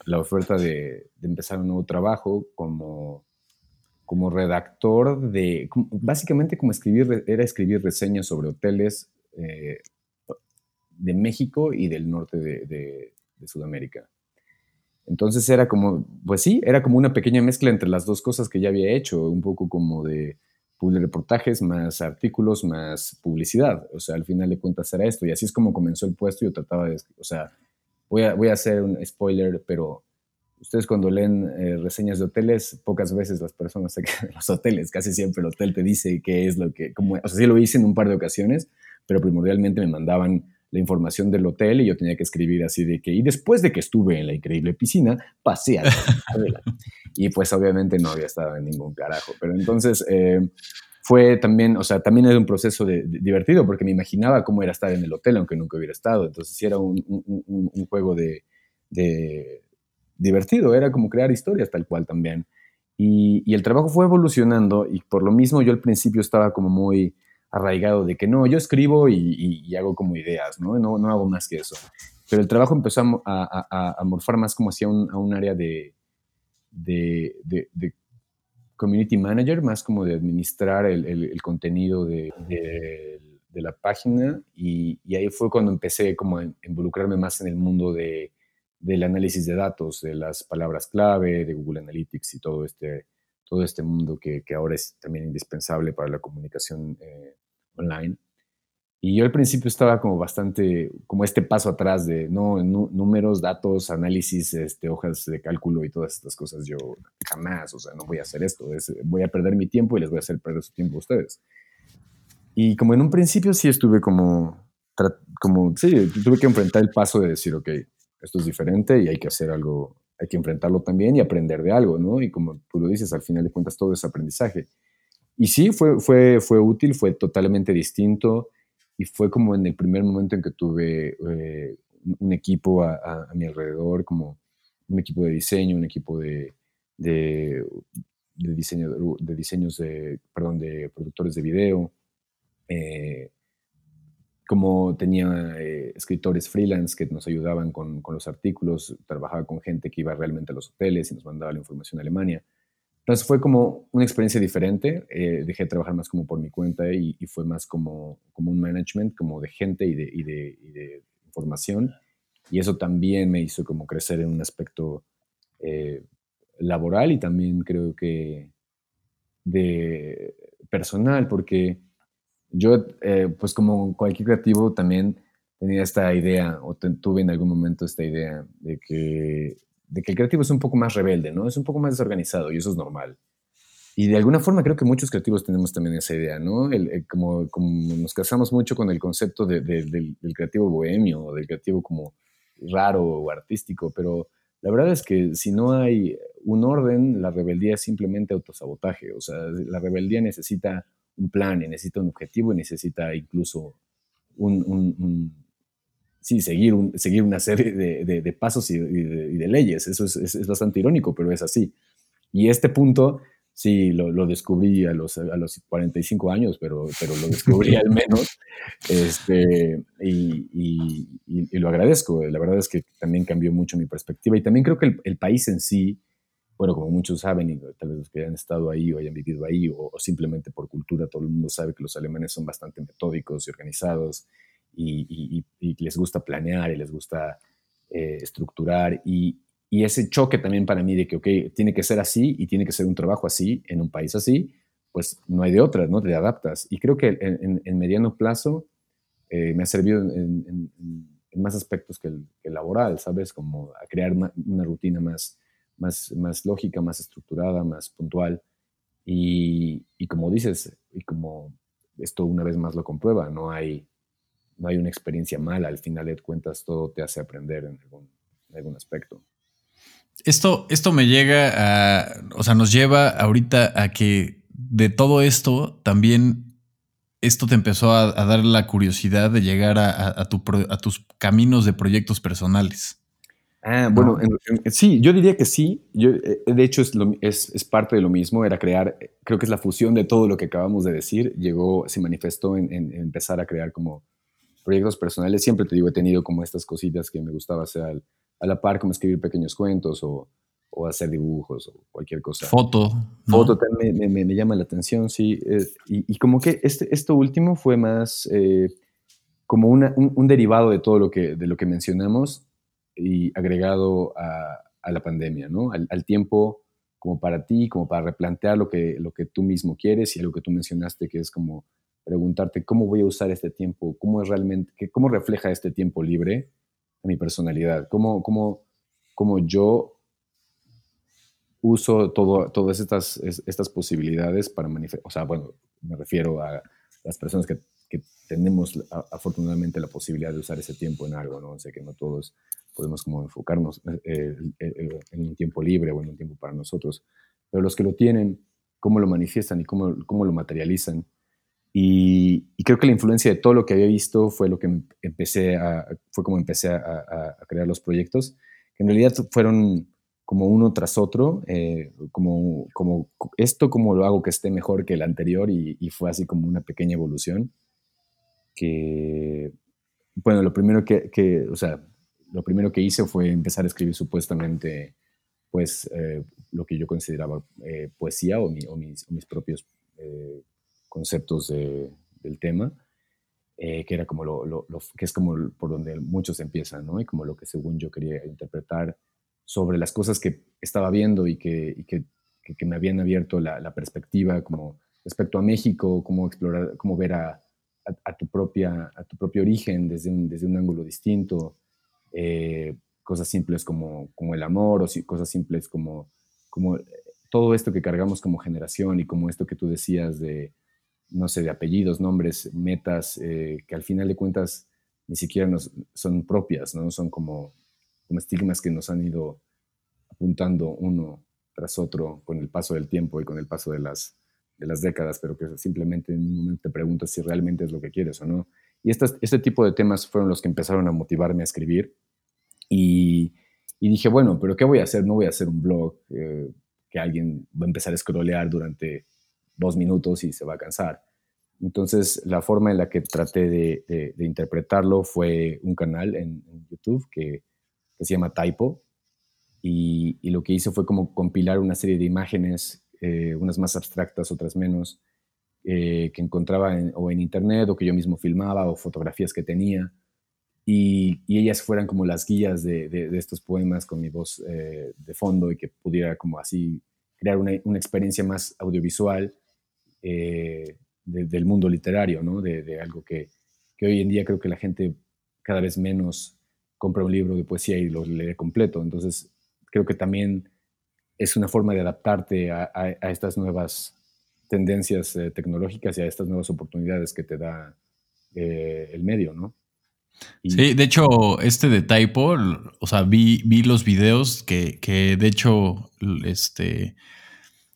la oferta de, empezar un nuevo trabajo como, como redactor de, básicamente como escribir, era escribir reseñas sobre hoteles eh, de México y del norte de, Sudamérica. Entonces era como, pues sí, era como una pequeña mezcla entre las dos cosas que ya había hecho, un poco como de reportajes, más artículos, más publicidad. O sea, al final de cuentas era esto. Y así es como comenzó el puesto. Yo trataba de, o sea, voy a, voy a hacer un spoiler, pero ustedes cuando leen eh, reseñas de hoteles, pocas veces las personas se [LAUGHS] quedan en los hoteles. Casi siempre el hotel te dice qué es lo que, como, o sea, sí lo hice en un par de ocasiones, pero primordialmente me mandaban la información del hotel y yo tenía que escribir así de que, y después de que estuve en la increíble piscina, pasé a la [LAUGHS] Y pues obviamente no había estado en ningún carajo. Pero entonces eh, fue también, o sea, también era un proceso de, divertido porque me imaginaba cómo era estar en el hotel aunque nunca hubiera estado. Entonces sí era un, un, juego de, de, divertido, era como crear historias tal cual también. Y, y el trabajo fue evolucionando y por lo mismo yo al principio estaba como muy arraigado de que no, yo escribo y, hago como ideas, ¿no? ¿no? ¿no? hago más que eso. Pero el trabajo empezó a, a, morfar más como hacia un, a un área de, de, de, community manager, más como de administrar el, el, contenido de, de, la página. Y, y, ahí fue cuando empecé como a involucrarme más en el mundo de, del análisis de datos, de las palabras clave, de Google Analytics y todo este, todo este mundo que, que ahora es también indispensable para la comunicación eh, online. Y yo al principio estaba como bastante, como este paso atrás de, no, números, datos, análisis, este, hojas de cálculo y todas estas cosas. Yo jamás, o sea, no voy a hacer esto. voy a perder mi tiempo y les voy a hacer perder su tiempo a ustedes. Y como en un principio sí estuve como, como, sí, tuve que enfrentar el paso de decir, ok, esto es diferente y hay que hacer algo, hay que enfrentarlo también y aprender de algo, ¿no? Y como tú lo dices, al final de cuentas todo es aprendizaje. Y sí, fue, fue, fue útil, fue totalmente distinto y fue como en el primer momento en que tuve eh, un equipo a, mi alrededor, como un equipo de diseño, un equipo de, de, diseño, de diseños de, perdón, de productores de video. Eh, como tenía eh, escritores freelance que nos ayudaban con, con, los artículos, trabajaba con gente que iba realmente a los hoteles y nos mandaba la información a Alemania. Entonces fue como una experiencia diferente. Eh, dejé de trabajar más como por mi cuenta y, fue más como, como un management, como de gente y de, y de, y de, información. Y eso también me hizo como crecer en un aspecto eh, laboral y también creo que de personal, porque yo, eh, pues como cualquier creativo, también tenía esta idea, o tuve en algún momento esta idea de que de que el creativo es un poco más rebelde, ¿no? Es un poco más desorganizado y eso es normal. Y de alguna forma creo que muchos creativos tenemos también esa idea, ¿no? El, como, como, nos casamos mucho con el concepto de, del, creativo bohemio, del creativo como raro o artístico, pero la verdad es que si no hay un orden, la rebeldía es simplemente autosabotaje. O sea, la rebeldía necesita un plan, necesita un objetivo y necesita incluso un sí, seguir, seguir una serie de, pasos y, de, leyes. Eso es, bastante irónico, pero es así. Y este punto, sí, lo, descubrí a los, a los 45 años, pero, pero lo descubrí [LAUGHS] al menos. Este, y, lo agradezco. La verdad es que también cambió mucho mi perspectiva. Y también creo que el, país en sí, bueno, como muchos saben, y tal vez los que hayan estado ahí o hayan vivido ahí, o, o simplemente por cultura, todo el mundo sabe que los alemanes son bastante metódicos y organizados y, les gusta planear y les gusta eh, estructurar. Y, ese choque también para mí de que, ok, tiene que ser así y tiene que ser un trabajo así en un país así, pues no hay de otra, ¿no? Te adaptas. Y creo que en, mediano plazo eh, me ha servido en, más aspectos que el, laboral, ¿sabes? Como a crear una rutina más, más, lógica, más estructurada, más puntual. Y, como dices, y como esto una vez más lo comprueba, no hay, no hay una experiencia mala, al final de cuentas todo te hace aprender en algún, aspecto.
Esto, esto me llega a, o sea, nos lleva ahorita a que de todo esto también esto te empezó a, dar la curiosidad de llegar a, tus caminos de proyectos personales.
Ah, bueno, sí, yo diría que sí. Yo, eh, de hecho, es, es, parte de lo mismo, era crear, creo que es la fusión de todo lo que acabamos de decir, llegó, se manifestó en empezar a crear como proyectos personales, siempre te digo, he tenido como estas cositas que me gustaba hacer a la par, como escribir pequeños cuentos o, o hacer dibujos o cualquier cosa.
Foto.
Foto también me, me, llama la atención, sí. y, y, como que este, esto último fue más eh, como una, un, derivado de todo lo que, de lo que mencionamos. y agregado a, la pandemia, ¿no? Al, tiempo como para ti, como para replantear lo que, lo que tú mismo quieres y algo que tú mencionaste que es como preguntarte cómo voy a usar este tiempo, cómo es realmente, cómo refleja este tiempo libre a mi personalidad, cómo, cómo, cómo yo uso todo, todas estas, estas posibilidades para manifestar, o sea, bueno, me refiero a las personas que, que tenemos afortunadamente la posibilidad de usar ese tiempo en algo, ¿no? O sea, que no todos podemos como enfocarnos eh, en un tiempo libre o en un tiempo para nosotros, pero los que lo tienen, cómo lo manifiestan y cómo, cómo lo materializan. Y, creo que la influencia de todo lo que había visto fue lo que em, empecé a, fue como empecé a, a crear los proyectos, que en realidad fueron como uno tras otro, eh, como, como esto como lo hago que esté mejor que el anterior y, fue así como una pequeña evolución que, bueno, lo primero que, o sea, lo primero que hice fue empezar a escribir supuestamente, pues, eh, lo que yo consideraba eh, poesía o, o, mis, mis, propios conceptos del tema. que era como lo, lo, que es como por donde muchos empiezan, ¿no? Y como lo que según yo quería interpretar sobre las cosas que estaba viendo y que, que, que, me habían abierto la, la, perspectiva como respecto a México, cómo explorar, cómo ver a, a, tu, propia, a tu propio origen desde un, desde un ángulo distinto, eh, cosas simples como, como el amor o cosas simples como, como todo esto que cargamos como generación y como esto que tú decías de, no sé, de apellidos, nombres, metas, eh, que al final de cuentas ni siquiera son propias, ¿no? Son como como estigmas que nos han ido apuntando uno tras otro con el paso del tiempo y con el paso de las, de las décadas, pero que simplemente en un momento te preguntas si realmente es lo que quieres o no. Y este tipo de temas fueron los que empezaron a motivarme a escribir. Y, y dije, bueno, pero ¿qué voy a hacer? No voy a hacer un blog eh, que alguien va a empezar a scrollear durante dos minutos y se va a cansar. Entonces, la forma en la que traté de, interpretarlo fue un canal en, en YouTube que que se llama Typo. Y, lo que hice fue como compilar una serie de imágenes, eh, unas más abstractas, otras menos, eh, que encontraba en, o en internet o que yo mismo filmaba o fotografías que tenía. Y, ellas fueran como las guías de, estos poemas con mi voz eh, de fondo y que pudiera como así crear una, experiencia más audiovisual del mundo literario, ¿no? De, algo que, que, hoy en día creo que la gente cada vez menos compra un libro de poesía y lo lee completo. Entonces, creo que también es una forma de adaptarte a, estas nuevas tendencias eh, tecnológicas y a estas nuevas oportunidades que te da eh, el medio, ¿no?
sí, de hecho, este de Typo, o sea, vi, vi los videos que, que, de hecho, este,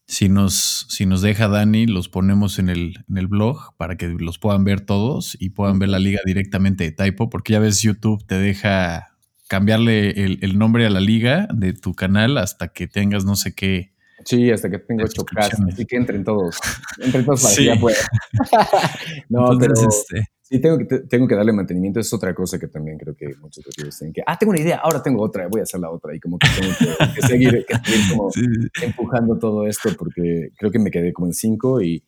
si nos, si nos deja Dani, los ponemos en el, en el blog para que los puedan ver todos y puedan ver la liga directamente de Typo, porque ya ves, YouTube te deja cambiarle el, nombre a la liga de tu canal hasta que tengas no sé qué.
Sí, hasta que tengo 8K, así que entren todos. Entren todos para que ya pueda. [LAUGHS] no, pero, este, Sí, tengo que, tengo que darle mantenimiento. Es otra cosa que también creo que muchos creadores tienen que, ah, tengo una idea, ahora tengo otra, voy a hacer la otra. Y como que tengo que, seguir, como [LAUGHS] empujando todo esto porque creo que me quedé como en cinco y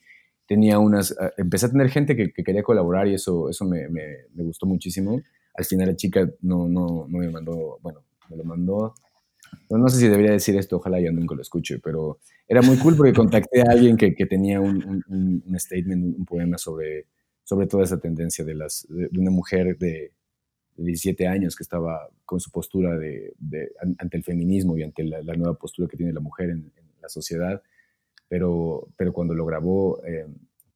tenía unas, ah, empecé a tener gente que, quería colaborar y eso, eso me, me, me, gustó muchísimo. Al final la chica no, no, no me mandó, bueno, me lo mandó. No, sé si debería decir esto, ojalá ya nunca lo escuche, pero era muy cool porque contacté a alguien que, que tenía un, un, un statement, un poema sobre sobre toda esa tendencia de, las, de, una mujer de, 17 años que estaba con su postura de, ante el feminismo y ante la, nueva postura que tiene la mujer en, la sociedad, pero, pero cuando lo grabó, eh,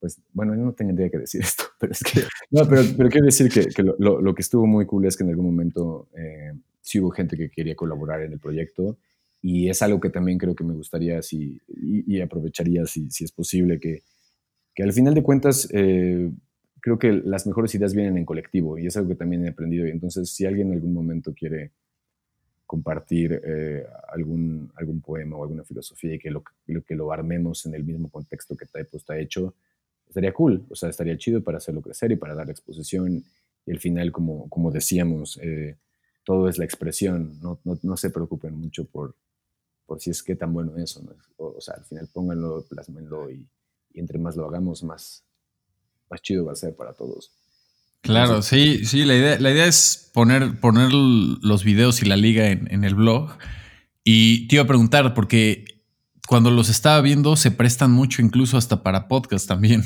pues bueno, yo no tendría que decir [LAUGHS] esto, pero es que, no, pero, pero quiero decir que, lo, que estuvo muy cool es que en algún momento eh, sí hubo gente que quería colaborar en el proyecto y es algo que también creo que me gustaría si, y, aprovecharía si, si, es posible que, que al final de cuentas eh, creo que las mejores ideas vienen en colectivo y es algo que también he aprendido. Y entonces, si alguien en algún momento quiere compartir eh, algún, algún poema o alguna filosofía y que lo, que lo armemos en el mismo contexto que Typo está hecho, estaría cool, o sea, estaría chido para hacerlo crecer y para dar exposición. Y al final, como, como decíamos, eh, todo es la expresión, no, no, no, se preocupen mucho por, por si es que tan bueno eso, ¿no? o, sea, al final pónganlo, plasmenlo y, y entre más lo hagamos, más, más chido va a ser para todos.
Claro, sí, sí, la idea, la idea es poner, poner los videos y la liga en, en, el blog. Y te iba a preguntar, porque cuando los estaba viendo se prestan mucho incluso hasta para podcast también.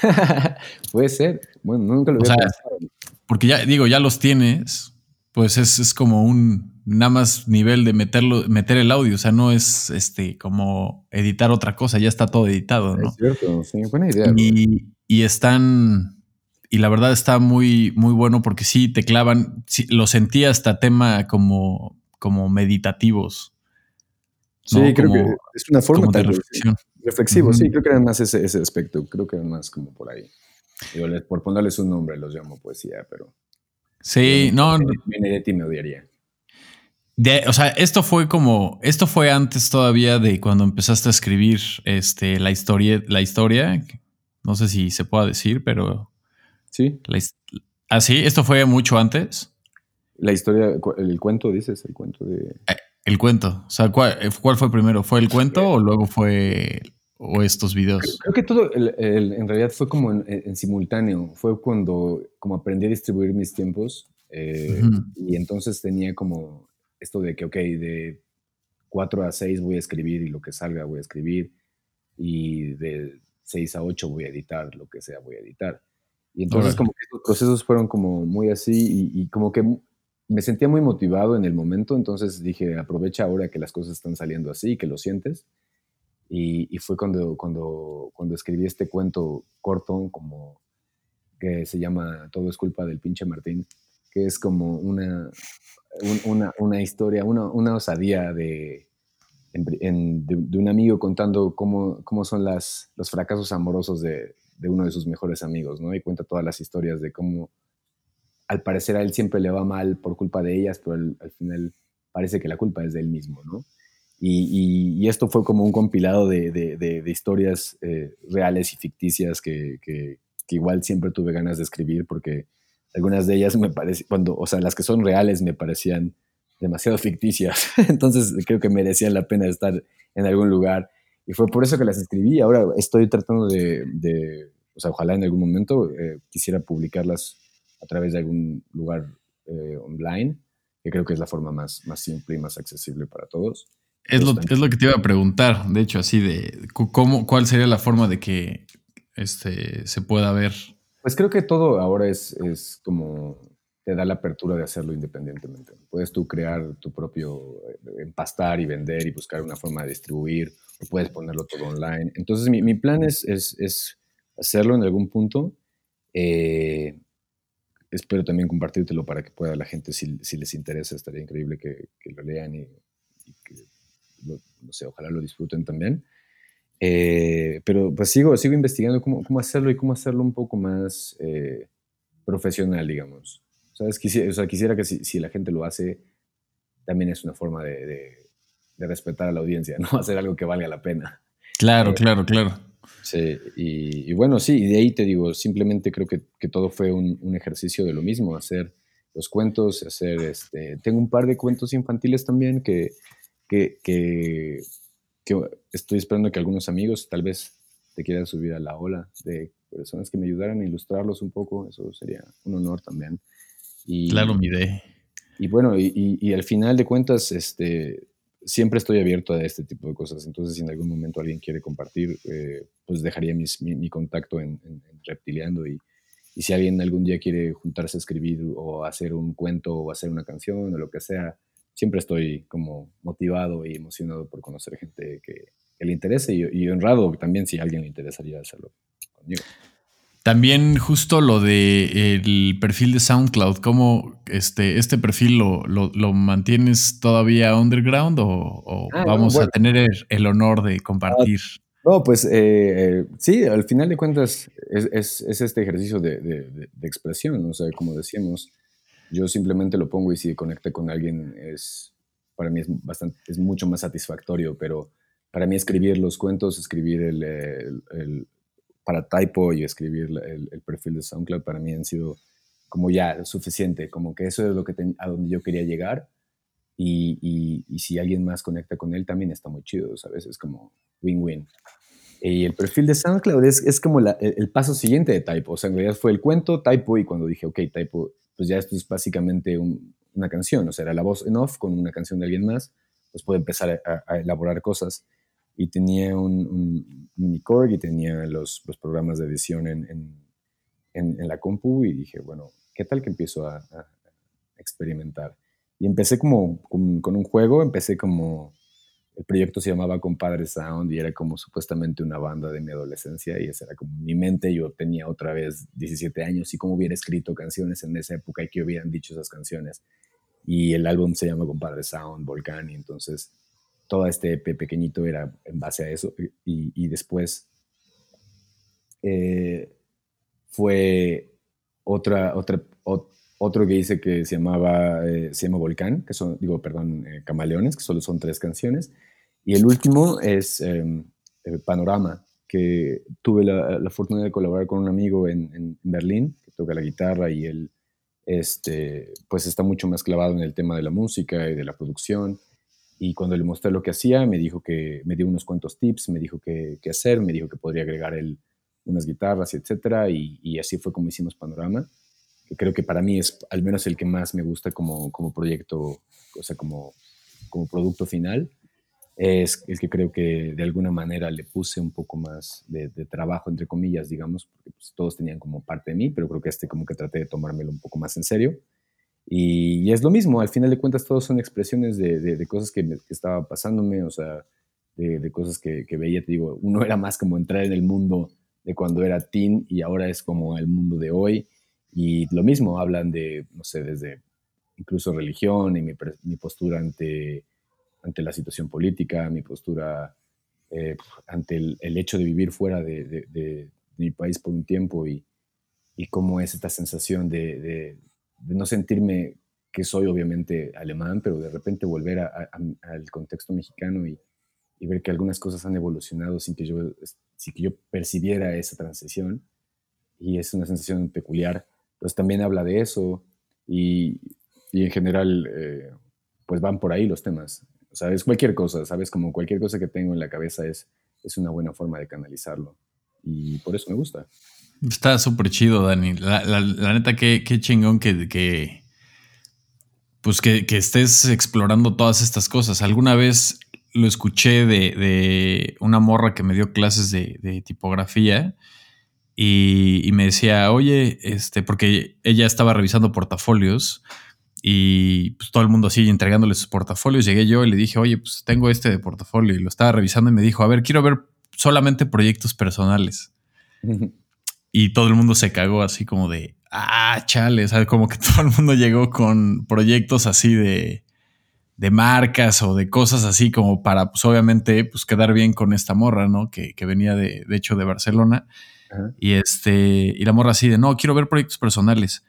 [LAUGHS]
Puede ser. Bueno, nunca lo había pensado.
Porque ya digo, ya los tienes, pues es, es, como un nada más nivel de meterlo, meter el audio. O sea, no es este como editar otra cosa, ya está todo editado, ¿no?
Es cierto, sí, buena idea.
Y, y están y la verdad está muy, muy bueno porque sí te clavan, lo sentía hasta tema como, como meditativos.
Sí, creo que es una forma de reflexión. Reflexivo, sí, creo que era más ese, ese aspecto, creo que era más como por ahí. por ponerles un nombre los llamo poesía, pero...
Sí, no...
Viene de ti me odiaría.
o sea, esto fue como, esto fue antes todavía de cuando empezaste a escribir este, la historia, la historia, no sé si se pueda decir, pero
Sí.
¿Ah, sí? ¿Esto fue mucho antes?
La historia, el cuento, dices, el cuento de...
Eh, el cuento. O sea, ¿cuál, fue primero? ¿Fue el cuento o luego fue o estos videos?
Creo, que todo en realidad fue como en, simultáneo. Fue cuando como aprendí a distribuir mis tiempos eh, y entonces tenía como esto de que, ok, de 4 a 6 voy a escribir y lo que salga voy a escribir y de 6 a 8 voy a editar, lo que sea voy a editar. Y entonces como que estos procesos fueron como muy así y, como que me sentía muy motivado en el momento, entonces dije, aprovecha ahora que las cosas están saliendo así, que lo sientes. Y, fue cuando, cuando, cuando escribí este cuento corto, como que se llama Todo es culpa del pinche Martín, que es como una, una, una, historia, una, una osadía de, de, un amigo contando cómo, cómo son las, los fracasos amorosos de, de uno de sus mejores amigos, ¿no? Y cuenta todas las historias de cómo al parecer a él siempre le va mal por culpa de ellas, pero al, final parece que la culpa es de él mismo, ¿no? Y, esto fue como un compilado de, historias eh, reales y ficticias que, igual siempre tuve ganas de escribir porque algunas de ellas me parecían, cuando, o sea, las que son reales me parecían demasiado ficticias, [LAUGHS] entonces creo que merecían la pena estar en algún lugar y fue por eso que las escribí. Ahora estoy tratando de, o sea, ojalá en algún momento eh, quisiera publicarlas a través de algún lugar eh, online, que creo que es la forma más, más simple y más accesible para todos.
Es lo, es lo que te iba a preguntar, de hecho, así de cómo, cuál sería la forma de que este, se pueda ver.
Pues creo que todo ahora es, es como te da la apertura de hacerlo independientemente. Puedes tú crear tu propio, eh, empastar y vender y buscar una forma de distribuir, o puedes ponerlo todo online. Entonces mi, mi plan es, es, es, hacerlo en algún punto. Eh, espero también compartírtelo para que pueda la gente, si, si les interesa, estaría increíble que, que lo lean y, que, no sé, ojalá lo disfruten también. Eh, pero pues sigo, sigo investigando cómo, cómo, hacerlo y cómo hacerlo un poco más profesional, digamos. ¿Sabes? Quisiera, o sea, quisiera que si, si, la gente lo hace, también es una forma de, de, respetar a la audiencia, [LAUGHS] ¿no? Hacer algo que valga la pena.
Claro, eh, claro, claro.
Sí, y, bueno, sí, y de ahí te digo, simplemente creo que, que todo fue un, un, ejercicio de lo mismo, hacer los cuentos, hacer, este, tengo un par de cuentos infantiles también que, que, que, que estoy esperando que algunos amigos tal vez te quieran subir a la ola de personas que me ayudaran a ilustrarlos un poco, eso sería un honor también.
Y, claro, mi idea.
Y bueno, y, al final de cuentas, este, siempre estoy abierto a este tipo de cosas. Entonces, si en algún momento alguien quiere compartir, eh, pues dejaría mi, contacto en, Reptiliando. Y, y, si alguien algún día quiere juntarse a escribir o hacer un cuento o hacer una canción o lo que sea, siempre estoy como motivado y emocionado por conocer gente que, que le interese y, y honrado también si a alguien le interesaría hacerlo conmigo.
También justo lo de el perfil de SoundCloud, ¿cómo este, este perfil lo, lo, mantienes todavía underground o, ah, vamos a tener el, honor de compartir?
no, pues eh, eh, sí, al final de cuentas es, este ejercicio de, expresión, o sea, como decíamos, yo simplemente lo pongo y si conecte con alguien es, para mí es, bastante, es mucho más satisfactorio, pero para mí escribir los cuentos, escribir el para typo y escribir el, perfil de SoundCloud para mí han sido como ya suficiente, como que eso es lo que a donde yo quería llegar y, y, si alguien más conecta con él también está muy chido, ¿sabes? Es como win-win. Y el perfil de SoundCloud es, es como el, paso siguiente de Typo. O sea, en realidad fue el cuento, Typo, y cuando dije, ok, Typo, pues ya esto es básicamente una canción. O sea, era la voz en off con una canción de alguien más, pues puede empezar a, elaborar cosas. Y tenía un, un, un y tenía los, los, programas de edición en, en, en, la compu y dije, bueno, ¿qué tal que empiezo a, a experimentar? Y empecé como con, con un juego, empecé como el proyecto se llamaba Compadre Sound y era como supuestamente una banda de mi adolescencia y esa era como mi mente. Yo tenía otra vez 17 años y cómo hubiera escrito canciones en esa época y qué hubieran dicho esas canciones. Y el álbum se llama Compadre Sound, Volcán, y entonces todo este EP pequeñito era en base a eso. Y, después eh, fue otra, otra, otro que hice que se llamaba, eh, se llama Volcán, que son, digo, perdón, eh, Camaleones, que solo son tres canciones. Y el último es em, eh, Panorama, que tuve la, fortuna de colaborar con un amigo en, Berlín, que toca la guitarra y él, este, pues está mucho más clavado en el tema de la música y de la producción. Y cuando le mostré lo que hacía, me dijo que, me dio unos cuantos tips, me dijo qué, hacer, me dijo que podría agregar él unas guitarras, etcétera, y, y así fue como hicimos Panorama creo que para mí es al menos el que más me gusta como, como proyecto, o sea, como, como producto final, es el que creo que de alguna manera le puse un poco más de, trabajo, entre comillas, digamos, porque pues, todos tenían como parte de mí, pero creo que este como que traté de tomármelo un poco más en serio. Y, es lo mismo, al final de cuentas todos son expresiones de, de cosas que, me, que, estaba pasándome, o sea, de, cosas que, que, veía, te digo, uno era más como entrar en el mundo de cuando era teen y ahora es como el mundo de hoy y lo mismo, hablan de, no sé, desde incluso religión y mi, mi postura ante, ante la situación política, mi postura eh, ante el, el, hecho de vivir fuera de, de, mi país por un tiempo y, y cómo es esta sensación de, de, no sentirme que soy obviamente alemán, pero de repente volver al contexto mexicano y, y, ver que algunas cosas han evolucionado sin que, yo, sin que yo percibiera esa transición. Y es una sensación peculiar pues también habla de eso y, y en general, eh, pues van por ahí los temas. O sea, es cualquier cosa, ¿sabes? Como cualquier cosa que tengo en la cabeza es, es una buena forma de canalizarlo. Y por eso me gusta.
Está súper chido, Dani. La, la, neta, qué, qué chingón que, que pues que, que, estés explorando todas estas cosas. Alguna vez lo escuché de, de una morra que me dio clases de tipografía y, me decía, oye, este, porque ella estaba revisando portafolios y pues, todo el mundo así entregándole sus portafolios. Llegué yo y le dije, oye, pues tengo este de portafolio y lo estaba revisando y me dijo, a ver, quiero ver solamente proyectos personales. y todo el mundo se cagó así como de, ah, chale, ¿sabes? Como que [LAUGHS] todo el mundo llegó con proyectos así de, de marcas o de cosas así como para, pues obviamente, pues quedar bien con esta morra, ¿no? Que, que venía de, de hecho de Barcelona. Y este, y la morra así de no, quiero ver proyectos personales.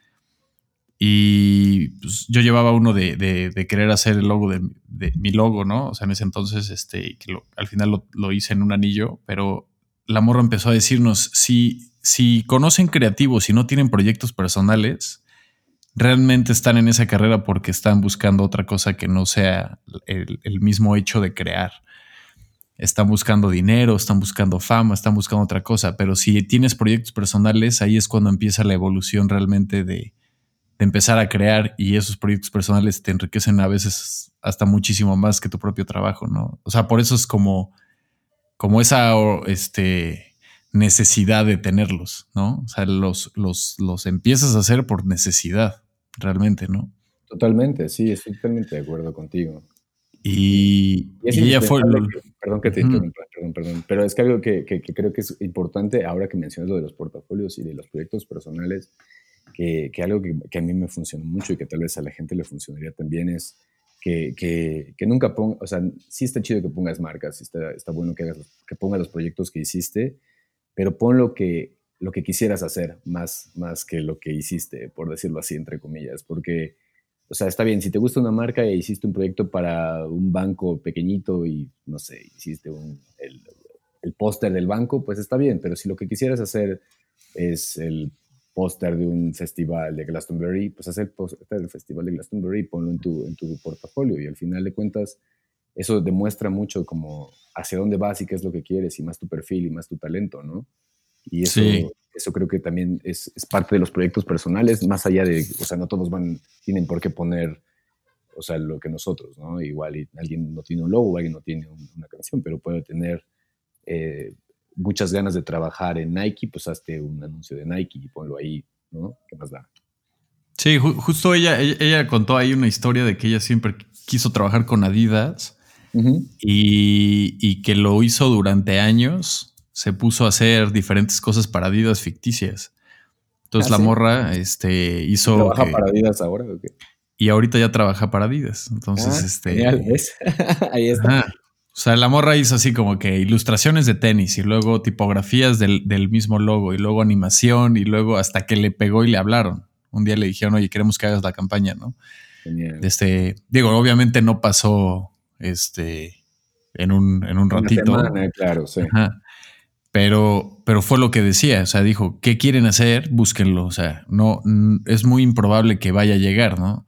Y pues, yo llevaba uno de, de, querer hacer el logo de, mi logo, ¿no? O sea, en ese entonces, este, al final lo, lo, hice en un anillo, pero la morra empezó a decirnos: si, si conocen creativos y no tienen proyectos personales, realmente están en esa carrera porque están buscando otra cosa que no sea el, el mismo hecho de crear están buscando dinero, están buscando fama, están buscando otra cosa, pero si tienes proyectos personales, ahí es cuando empieza la evolución realmente de, empezar a crear y esos proyectos personales te enriquecen a veces hasta muchísimo más que tu propio trabajo, ¿no? O sea, por eso es como, como esa este, necesidad de tenerlos, ¿no? O sea, los, los, los empiezas a hacer por necesidad, realmente, ¿no?
Totalmente, sí, estoy totalmente de acuerdo contigo.
Y, ella fue...
perdón que te interrumpa, perdón, perdón, pero es que algo que, que, creo que es importante ahora que mencionas lo de los portafolios y de los proyectos personales, que, que algo que, a mí me funcionó mucho y que tal vez a la gente le funcionaría también es que, que nunca pongas, o sea, sí está chido que pongas marcas, está, está bueno que, hagas, que pongas los proyectos que hiciste, pero pon lo que, lo que quisieras hacer más, más que lo que hiciste, por decirlo así, entre comillas, porque o sea, está bien, si te gusta una marca e hiciste un proyecto para un banco pequeñito y, no sé, hiciste el, el póster del banco, pues está bien, pero si lo que quisieras hacer es el póster de un festival de Glastonbury, pues haz el póster del festival de Glastonbury y ponlo en tu, en tu portafolio y al final de cuentas, eso demuestra mucho como hacia dónde vas y qué es lo que quieres y más tu perfil y más tu talento, ¿no? Y eso, eso creo que también es, es, parte de los proyectos personales, más allá de, o sea, no todos van, tienen por qué poner, o sea, lo que nosotros, ¿no? Igual alguien no tiene un logo, alguien no tiene una canción, pero puede tener eh, muchas ganas de trabajar en Nike, pues hazte un anuncio de Nike y ponlo ahí, ¿no? ¿Qué más da?
Sí, justo ella, ella, contó ahí una historia de que ella siempre quiso trabajar con Adidas y, que lo hizo durante años. Se puso a hacer diferentes cosas para Adidas ficticias. Entonces ¿Ah, la morra este, hizo.
¿Trabaja para Adidas ahora o qué?
Y ahorita ya trabaja para Adidas. Entonces, ah, este.
Genial, [LAUGHS] ahí está.
O sea, la morra hizo así como que ilustraciones de tenis y luego tipografías del, del, mismo logo y luego animación y luego hasta que le pegó y le hablaron. Un día le dijeron, oye, queremos que hagas la campaña, ¿no? Genial. Este, digo, obviamente no pasó este, en un, en un ratito.
claro, sí.
Pero, pero fue lo que decía, o sea, dijo, ¿qué quieren hacer? Búsquenlo, o sea, no, es muy improbable que vaya a llegar, ¿no?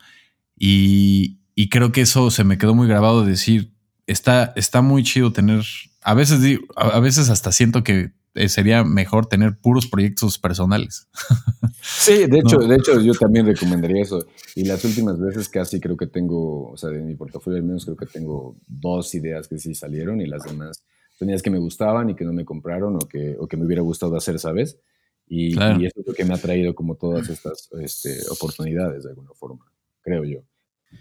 Y, y creo que eso se me quedó muy grabado de decir, está, está muy chido tener, a veces, a veces hasta siento que eh, sería mejor tener puros proyectos personales. [LAUGHS]
Sí, de hecho, de hecho yo también recomendaría eso. Y las últimas veces casi creo que tengo, o sea, de mi portafolio al menos creo que tengo dos ideas que sí salieron y las demás tenías que me gustaban y que no me compraron o que, o que me hubiera gustado hacer, ¿sabes? Y, y eso es lo que me ha traído como todas estas este, oportunidades de alguna forma, creo yo.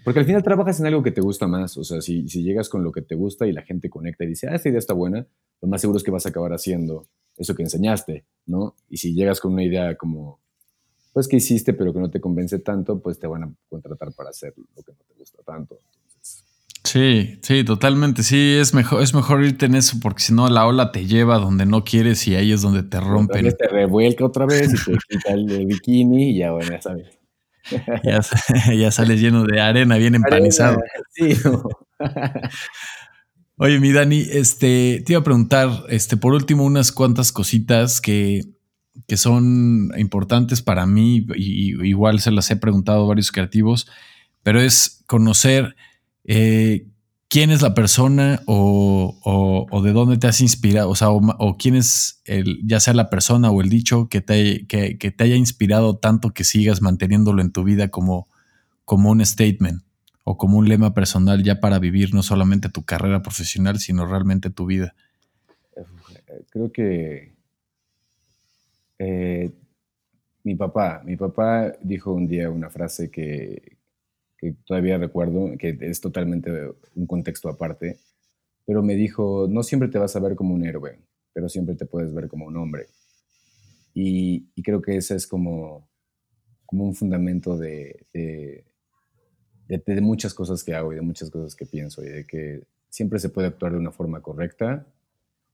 Porque al final trabajas en algo que te gusta más. O sea, si, si llegas con lo que te gusta y la gente conecta y dice, ah, esta idea está buena, lo más seguro es que vas a acabar haciendo eso que enseñaste, ¿no? Y si llegas con una idea como, pues que hiciste pero que no te convence tanto, pues te van a contratar para hacer lo que no te gusta tanto.
Sí, sí, totalmente. Sí, es mejor, es mejor irte en eso porque si no la ola te lleva donde no quieres y ahí es donde te rompen.
Te revuelca otra vez y te quita el bikini y ya bueno, ya sabes. [LAUGHS] [LAUGHS]
ya, sales lleno de arena, bien empanizado. sí, [LAUGHS] Oye, mi Dani, este, te iba a preguntar, este, por último, unas cuantas cositas que, que son importantes para mí, y, igual se las he preguntado a varios creativos, pero es conocer eh, quién es la persona o, de dónde te has inspirado, o sea, o, quién es el, ya sea la persona o el dicho que te, que, te haya inspirado tanto que sigas manteniéndolo en tu vida como, como un statement o como un lema personal ya para vivir no solamente tu carrera profesional, sino realmente tu vida?
Creo que eh, mi papá, mi papá dijo un día una frase que, que todavía recuerdo, que es totalmente un contexto aparte, pero me dijo, no siempre te vas a ver como un héroe, pero siempre te puedes ver como un hombre. Y, creo que ese es como, como un fundamento de, de, muchas cosas que hago y de muchas cosas que pienso y de que siempre se puede actuar de una forma correcta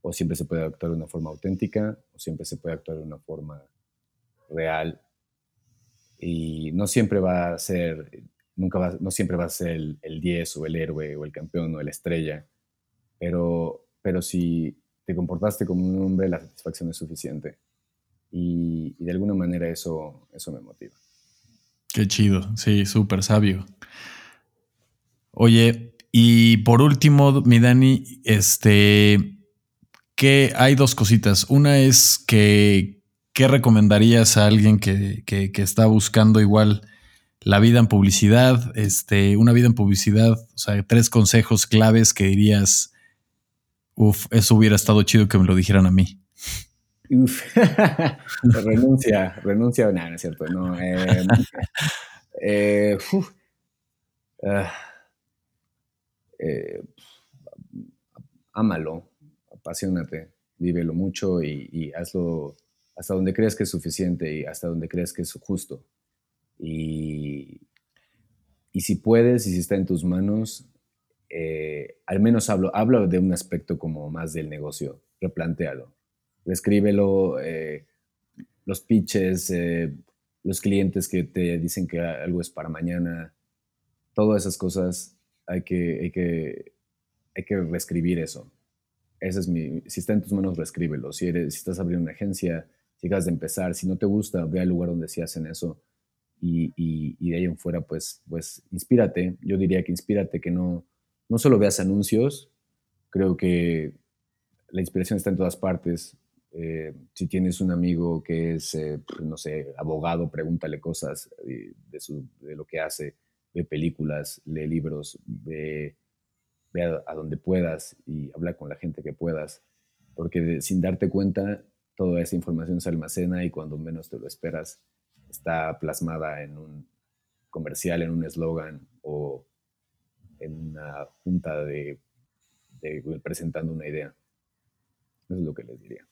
o siempre se puede actuar de una forma auténtica o siempre se puede actuar de una forma real y no siempre va a ser, nunca va, no siempre va a ser el, el 10 o el héroe o el campeón o la estrella, pero, pero si te comportaste como un hombre, la satisfacción es suficiente. Y, de alguna manera eso, eso me motiva.
Qué chido, sí, súper sabio. Oye, y por último, mi Dani, este, que hay dos cositas. Una es que, ¿qué recomendarías a alguien que, está buscando igual la vida en publicidad? Este, una vida en publicidad, o sea, tres consejos claves que dirías, uff, eso hubiera estado chido que me lo dijeran a mí.
Uf. [LAUGHS] renuncia, renuncia, no, no es cierto, no. Eh, eh, ah, eh, ámalo, apasionate, vívelo mucho y, hazlo hasta donde creas que es suficiente y hasta donde creas que es justo. Y, y si puedes y si está en tus manos, al menos hablo, hablo de un aspecto como más del negocio, replantéalo escríbelo, eh, los pitches, eh, los clientes que te dicen que algo es para mañana, todas esas cosas hay que, hay que, hay que reescribir eso. Ese es mi, si está en tus manos, reescríbelo. Si, eres, si estás abriendo una agencia, si acabas de empezar, si no te gusta, ve al lugar donde sí hacen eso y, y, de ahí en fuera, pues, pues inspírate. Yo diría que inspírate, que no, no solo veas anuncios, creo que la inspiración está en todas partes. Eh, si tienes un amigo que es, eh, no sé, abogado, pregúntale cosas de, de, lo que hace, ve películas, lee libros, ve, ve a, donde puedas y habla con la gente que puedas, porque sin darte cuenta, toda esa información se almacena y cuando menos te lo esperas, está plasmada en un comercial, en un eslogan o en una junta de, presentando una idea. Eso es lo que les diría.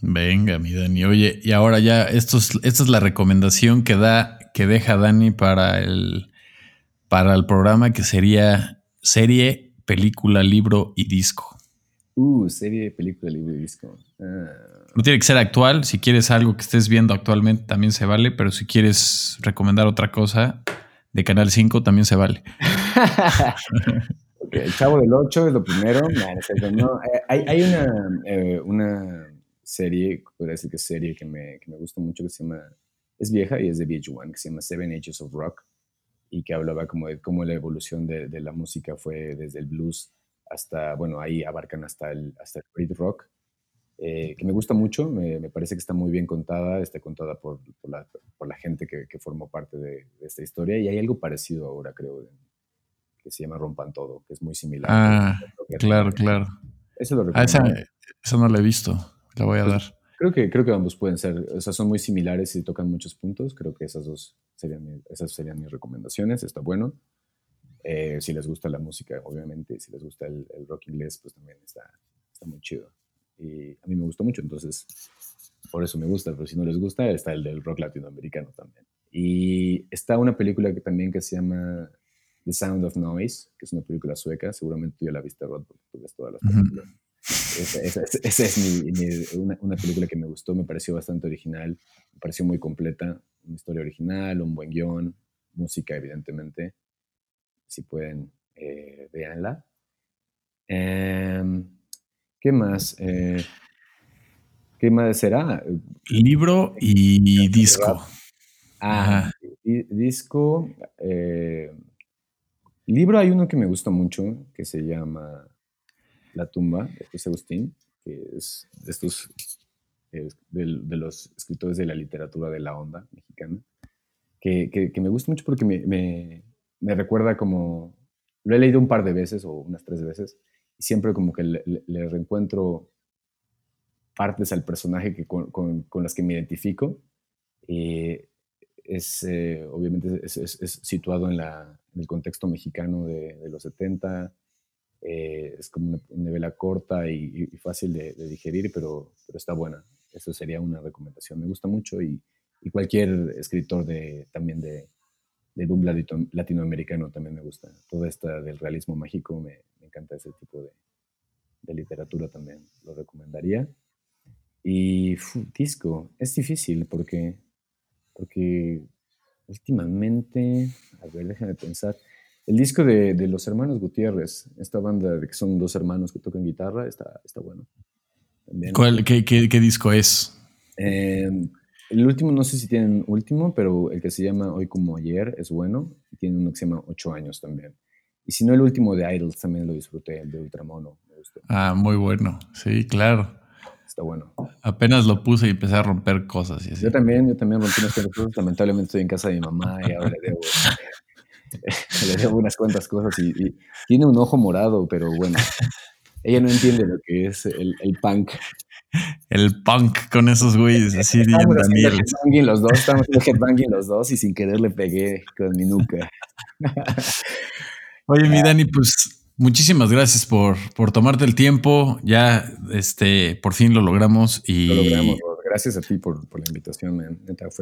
Venga, mi Dani. Oye, y ahora ya, esto es, esta es la recomendación que da, que deja Dani para el, para el programa que sería serie, película, libro y disco.
Uh, serie, película, libro y disco. Ah.
No tiene que ser actual. Si quieres algo que estés viendo actualmente, también se vale. Pero si quieres recomendar otra cosa de Canal 5, también se vale. [LAUGHS]
el Chavo del 8 es lo primero. Eh, hay, una, eh, una serie, podría decir que es serie que me, que me gusta mucho, que se llama, es vieja y es de VH1, que se llama Seven Ages of Rock, y que hablaba como de cómo la evolución de, de la música fue desde el blues hasta, bueno, ahí abarcan hasta el, hasta el Brit rock, eh, que me gusta mucho, me, me, parece que está muy bien contada, está contada por, por, la, por la, gente que, que, formó parte de, esta historia, y hay algo parecido ahora, creo, que se llama Rompan Todo, que es muy similar.
Ah, claro, claro. Eso lo ah, esa, esa, no la he visto, la voy a pues, dar.
Creo que, creo que ambos pueden ser, o sea, son muy similares y tocan muchos puntos, creo que esas dos serían, esas serían mis recomendaciones, está bueno. Eh, si les gusta la música, obviamente, si les gusta el, rock inglés, pues también está, está, muy chido. Y a mí me gusta mucho, entonces por eso me gusta, pero si no les gusta, está el del rock latinoamericano también. Y está una película que también que se llama The Sound of Noise, que es una película sueca, seguramente tú ya la viste, Rod, porque tú ves todas las películas. Esa, es una, una, película que me gustó, me pareció bastante original, me pareció muy completa, una historia original, un buen guion, música evidentemente, si pueden, eh, véanla. Em, ¿Qué más? Eh, ¿Qué más será?
Libro y disco.
Ah, disco. Eh, libro hay uno que me gusta mucho, que se llama La tumba, de José Agustín, que es de estos, de, los escritores de la literatura de la onda mexicana, que, me gusta mucho porque me me recuerda como, lo he leído un par de veces o unas tres veces, siempre como que le, reencuentro partes al personaje que con, con, las que me identifico. es, eh, obviamente, es, situado en, la, en, el contexto mexicano de, los 70. Eh, es como una, novela corta y, fácil de, digerir, pero, pero está buena. Eso sería una recomendación. Me gusta mucho y, y cualquier escritor de, también de, de boom latinoamericano también me gusta. Todo esto del realismo mágico me, encanta ese tipo de, literatura también. Lo recomendaría. Y disco, es difícil porque, porque últimamente, a ver, déjame pensar. El disco de, los hermanos Gutiérrez, esta banda de que son dos hermanos que tocan guitarra, está, está bueno.
¿Cuál, qué, qué, disco es?
Eh, el último, no sé si tienen último, pero el que se llama Hoy como ayer es bueno. Y tiene uno que se llama Ocho años también. Y si no, el último de Idols también lo disfruté, el de Ultramono.
Ah, muy bueno. Sí, claro.
Está bueno.
Apenas lo puse y empecé a romper cosas. Y
Yo también, yo también rompí unas cosas. Lamentablemente estoy en casa de mi mamá y ahora le debo, [LAUGHS] le debo unas cuantas cosas. Y, y, tiene un ojo morado, pero bueno, ella no entiende lo que es el, el punk
el punk con esos güeyes así bien Daniel.
Los dos, estamos headbanging los dos y sin querer le pegué con mi nuca.
Oye, mi Dani, pues muchísimas gracias por, por tomarte el tiempo. Ya, este, por fin lo logramos y.
Lo logramos, gracias a ti por, la invitación,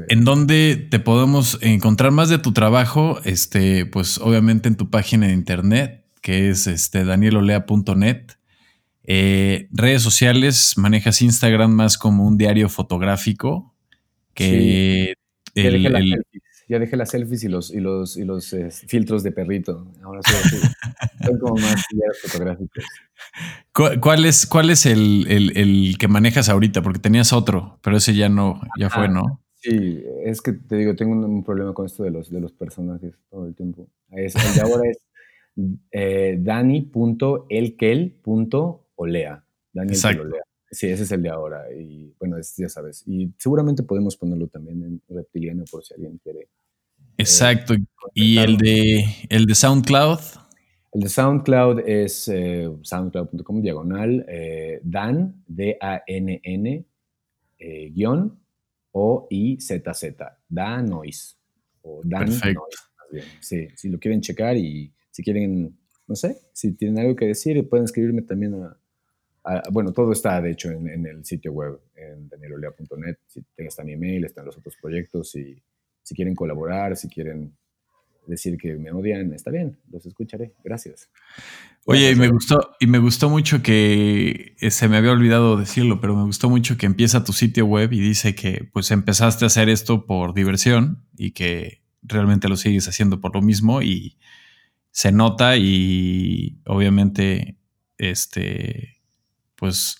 ¿En dónde te podemos encontrar más de tu trabajo? Este, pues obviamente en tu página de internet, que es este danielolea.net. Eh, redes sociales, manejas Instagram más como un diario fotográfico que
ya, dejé las selfies y los, y los, y los eh, filtros de perrito. Ahora son como más [LAUGHS] fotográficos.
¿Cuál es, cuál es el, que manejas ahorita? Porque tenías otro, pero ese ya no, ya fue, ¿no?
Sí, es que te digo, tengo un, problema con esto de los, de los personajes todo el tiempo. el de ahora es eh, dani.elkel.olea. Daniel Olea. Sí, ese es el de ahora. Y bueno, ya sabes. Y seguramente podemos ponerlo también en reptiliano por si alguien quiere.
Exacto. ¿Y el de, el de SoundCloud?
El de SoundCloud es eh, soundcloud.com diagonal eh, Dan, D-A-N-N, eh, guion O-I-Z-Z, Dan Noise. O Dan Perfecto. Noise, Sí, si lo quieren checar y si quieren, no sé, si tienen algo que decir, pueden escribirme también a, bueno, todo está de hecho en, el sitio web, en danielolea.net. Si está mi email, están los otros proyectos y si quieren colaborar, si quieren decir que me odian, está bien, los escucharé. Gracias.
Oye, y me gustó, y me gustó mucho que eh, se me había olvidado decirlo, pero me gustó mucho que empieza tu sitio web y dice que pues empezaste a hacer esto por diversión y que realmente lo sigues haciendo por lo mismo y se nota y obviamente este pues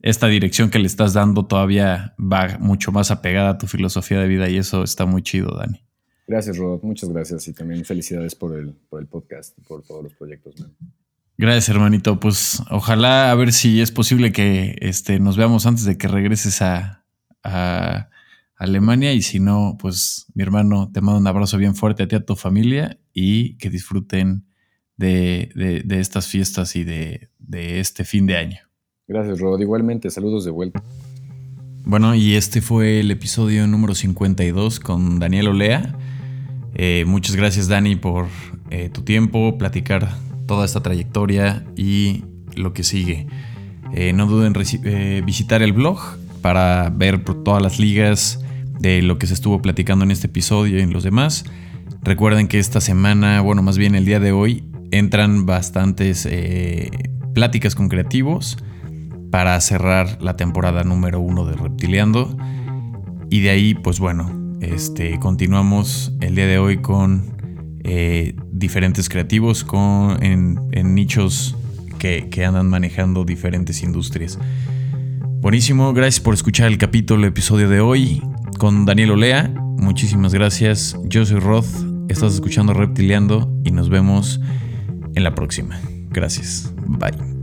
esta dirección que le estás dando todavía va mucho más apegada a tu filosofía de vida y eso está muy chido, Dani.
Gracias, Rod. Muchas gracias y también felicidades por el, por el podcast, por todos los proyectos.
Gracias, hermanito. Pues ojalá a ver si es posible que este, nos veamos antes de que regreses a, Alemania y si no, pues mi hermano, te mando un abrazo bien fuerte a ti, a tu familia y que disfruten de, estas fiestas y de, de este fin de año.
Gracias, Rod. Igualmente, saludos de vuelta.
Bueno, y este fue el episodio número 52 con Daniel Olea. Eh, muchas gracias Dani por eh, tu tiempo, platicar toda esta trayectoria y lo que sigue. Eh, no duden en visitar el blog para ver todas las ligas de lo que se estuvo platicando en este episodio y en los demás. Recuerden que esta semana, bueno, más bien el día de hoy, entran bastantes pláticas con creativos para cerrar la temporada número uno de Reptiliando. Y de ahí, pues bueno, este, continuamos el día de hoy con eh, diferentes creativos con, en, nichos que, que, andan manejando diferentes industrias. Buenísimo, gracias por escuchar el capítulo, el episodio de hoy con Daniel Olea. Muchísimas gracias. Yo soy Roth, estás escuchando Reptiliando y nos vemos en la próxima. Gracias. Bye.